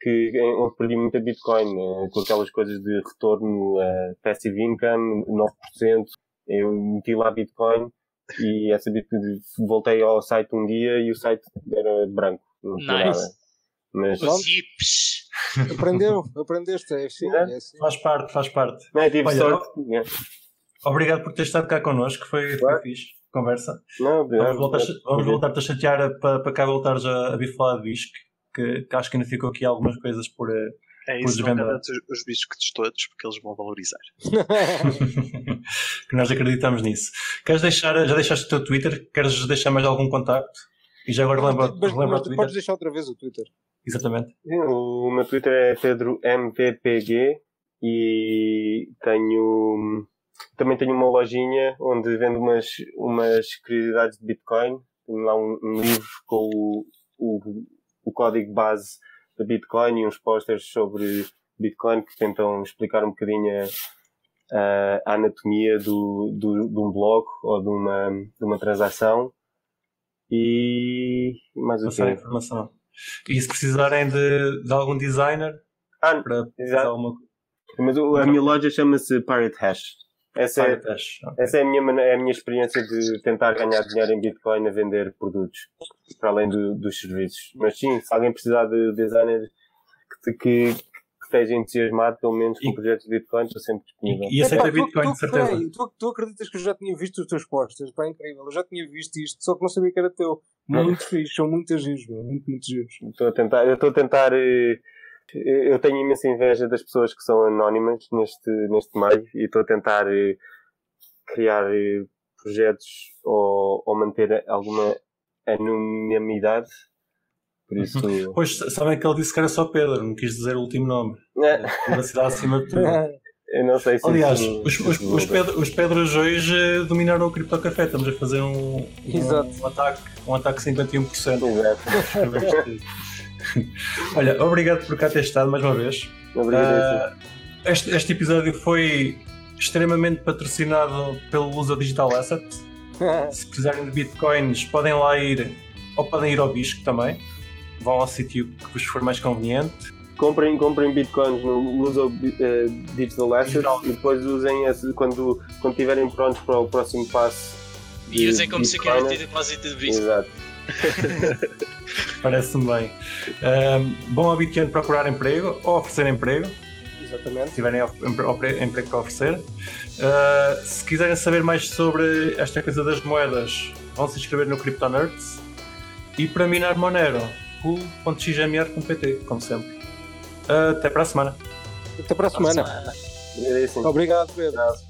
que, onde perdi muita Bitcoin, eh, com aquelas coisas de retorno a passive income, 9%. Eu meti lá Bitcoin e essa Bitcoin, voltei ao site um dia e o site era branco. Não tinha Nice. nada. Mas, Os zips. Aprendeu, aprendeste, é assim, É? é assim. Faz parte, faz parte. não, tive Olha, sorte. Obrigado por ter estado cá connosco, foi, foi Claro. fixe. Conversa. Não, Vamos, obrigado. voltar, vamos voltar-te a chatear para, para cá voltares a, a vir falar de bisco, que, que acho que ainda ficou aqui algumas coisas por. É isso, não os, os biscoitos todos, porque eles vão valorizar. que nós acreditamos nisso. Queres deixar, já deixaste o teu Twitter? Queres deixar mais algum contacto? E já agora lembra, mas, relembra mas o Twitter? podes deixar outra vez o Twitter. Exatamente. O meu Twitter é PedroMVPG e tenho também tenho uma lojinha onde vendo umas, umas curiosidades de Bitcoin. Tenho lá um, um livro com o, o, o código base da Bitcoin e uns posters sobre Bitcoin que tentam explicar um bocadinho a, a anatomia do, do, de um bloco ou de uma, de uma transação. E mais o Passar a quê? informação. E se precisarem de, de algum designer Ah, para exato. alguma Mas o- a minha loja chama-se Pirate Hash. Essa é, essa é a minha, é a minha experiência de tentar ganhar dinheiro em Bitcoin a vender produtos, para além do- dos serviços. Mas sim, se alguém precisar de designer que, que, que esteja entusiasmado, pelo menos, com projetos de Bitcoin, estou sempre disponível. E, e aceita tu- Bitcoin, tu, de certeza. peraí, tu, tu acreditas que eu já tinha visto os teus posters? Pá, incrível. Eu já tinha visto isto, só que não sabia que era teu. Muito fixe, são muitas giros. Muito, muito giros. Estou a tentar, eu estou a tentar. eh, Eu tenho imensa inveja das pessoas que são anónimas neste, neste meio e estou a tentar eh, criar eh, projetos ou, ou manter alguma anonimidade. Por isso. Pois sabem que ele disse que era só Pedro, não quis dizer o último nome. né, Privacidade acima de tudo. eu não sei se. Aliás, isso- os, os, os, Pedro, os Pedros hoje eh, dominaram o Cripto Café. Estamos a fazer um, Exato. um, ataque, um ataque 51%. Exato. Olha, obrigado por cá ter estado mais uma vez. Obrigado. Ah, este, este episódio foi extremamente patrocinado pelo Lusa Digital Asset. Se precisarem de bitcoins, podem lá ir, ou podem ir ao Bisco também. Vão ao sítio que vos for mais conveniente. comprem, comprem bitcoins no Luso eh, Digital Assets Digital. e depois usem esse, quando, quando estiverem prontos para o próximo passo. E usem como security deposit de bisco. Exato. Parece-me bem. Ahm, bom ao Bitcoin procurar emprego ou oferecer emprego. Exatamente. se tiverem emprego para oferecer. Uh, se quiserem saber mais sobre esta coisa das moedas, vão se inscrever no Crypto Nerds. E para minar Monero, cool.xmr.pt, como sempre. Uh, até para a semana. Até para a semana. Obrigadíssimo. Obrigado, Pedro.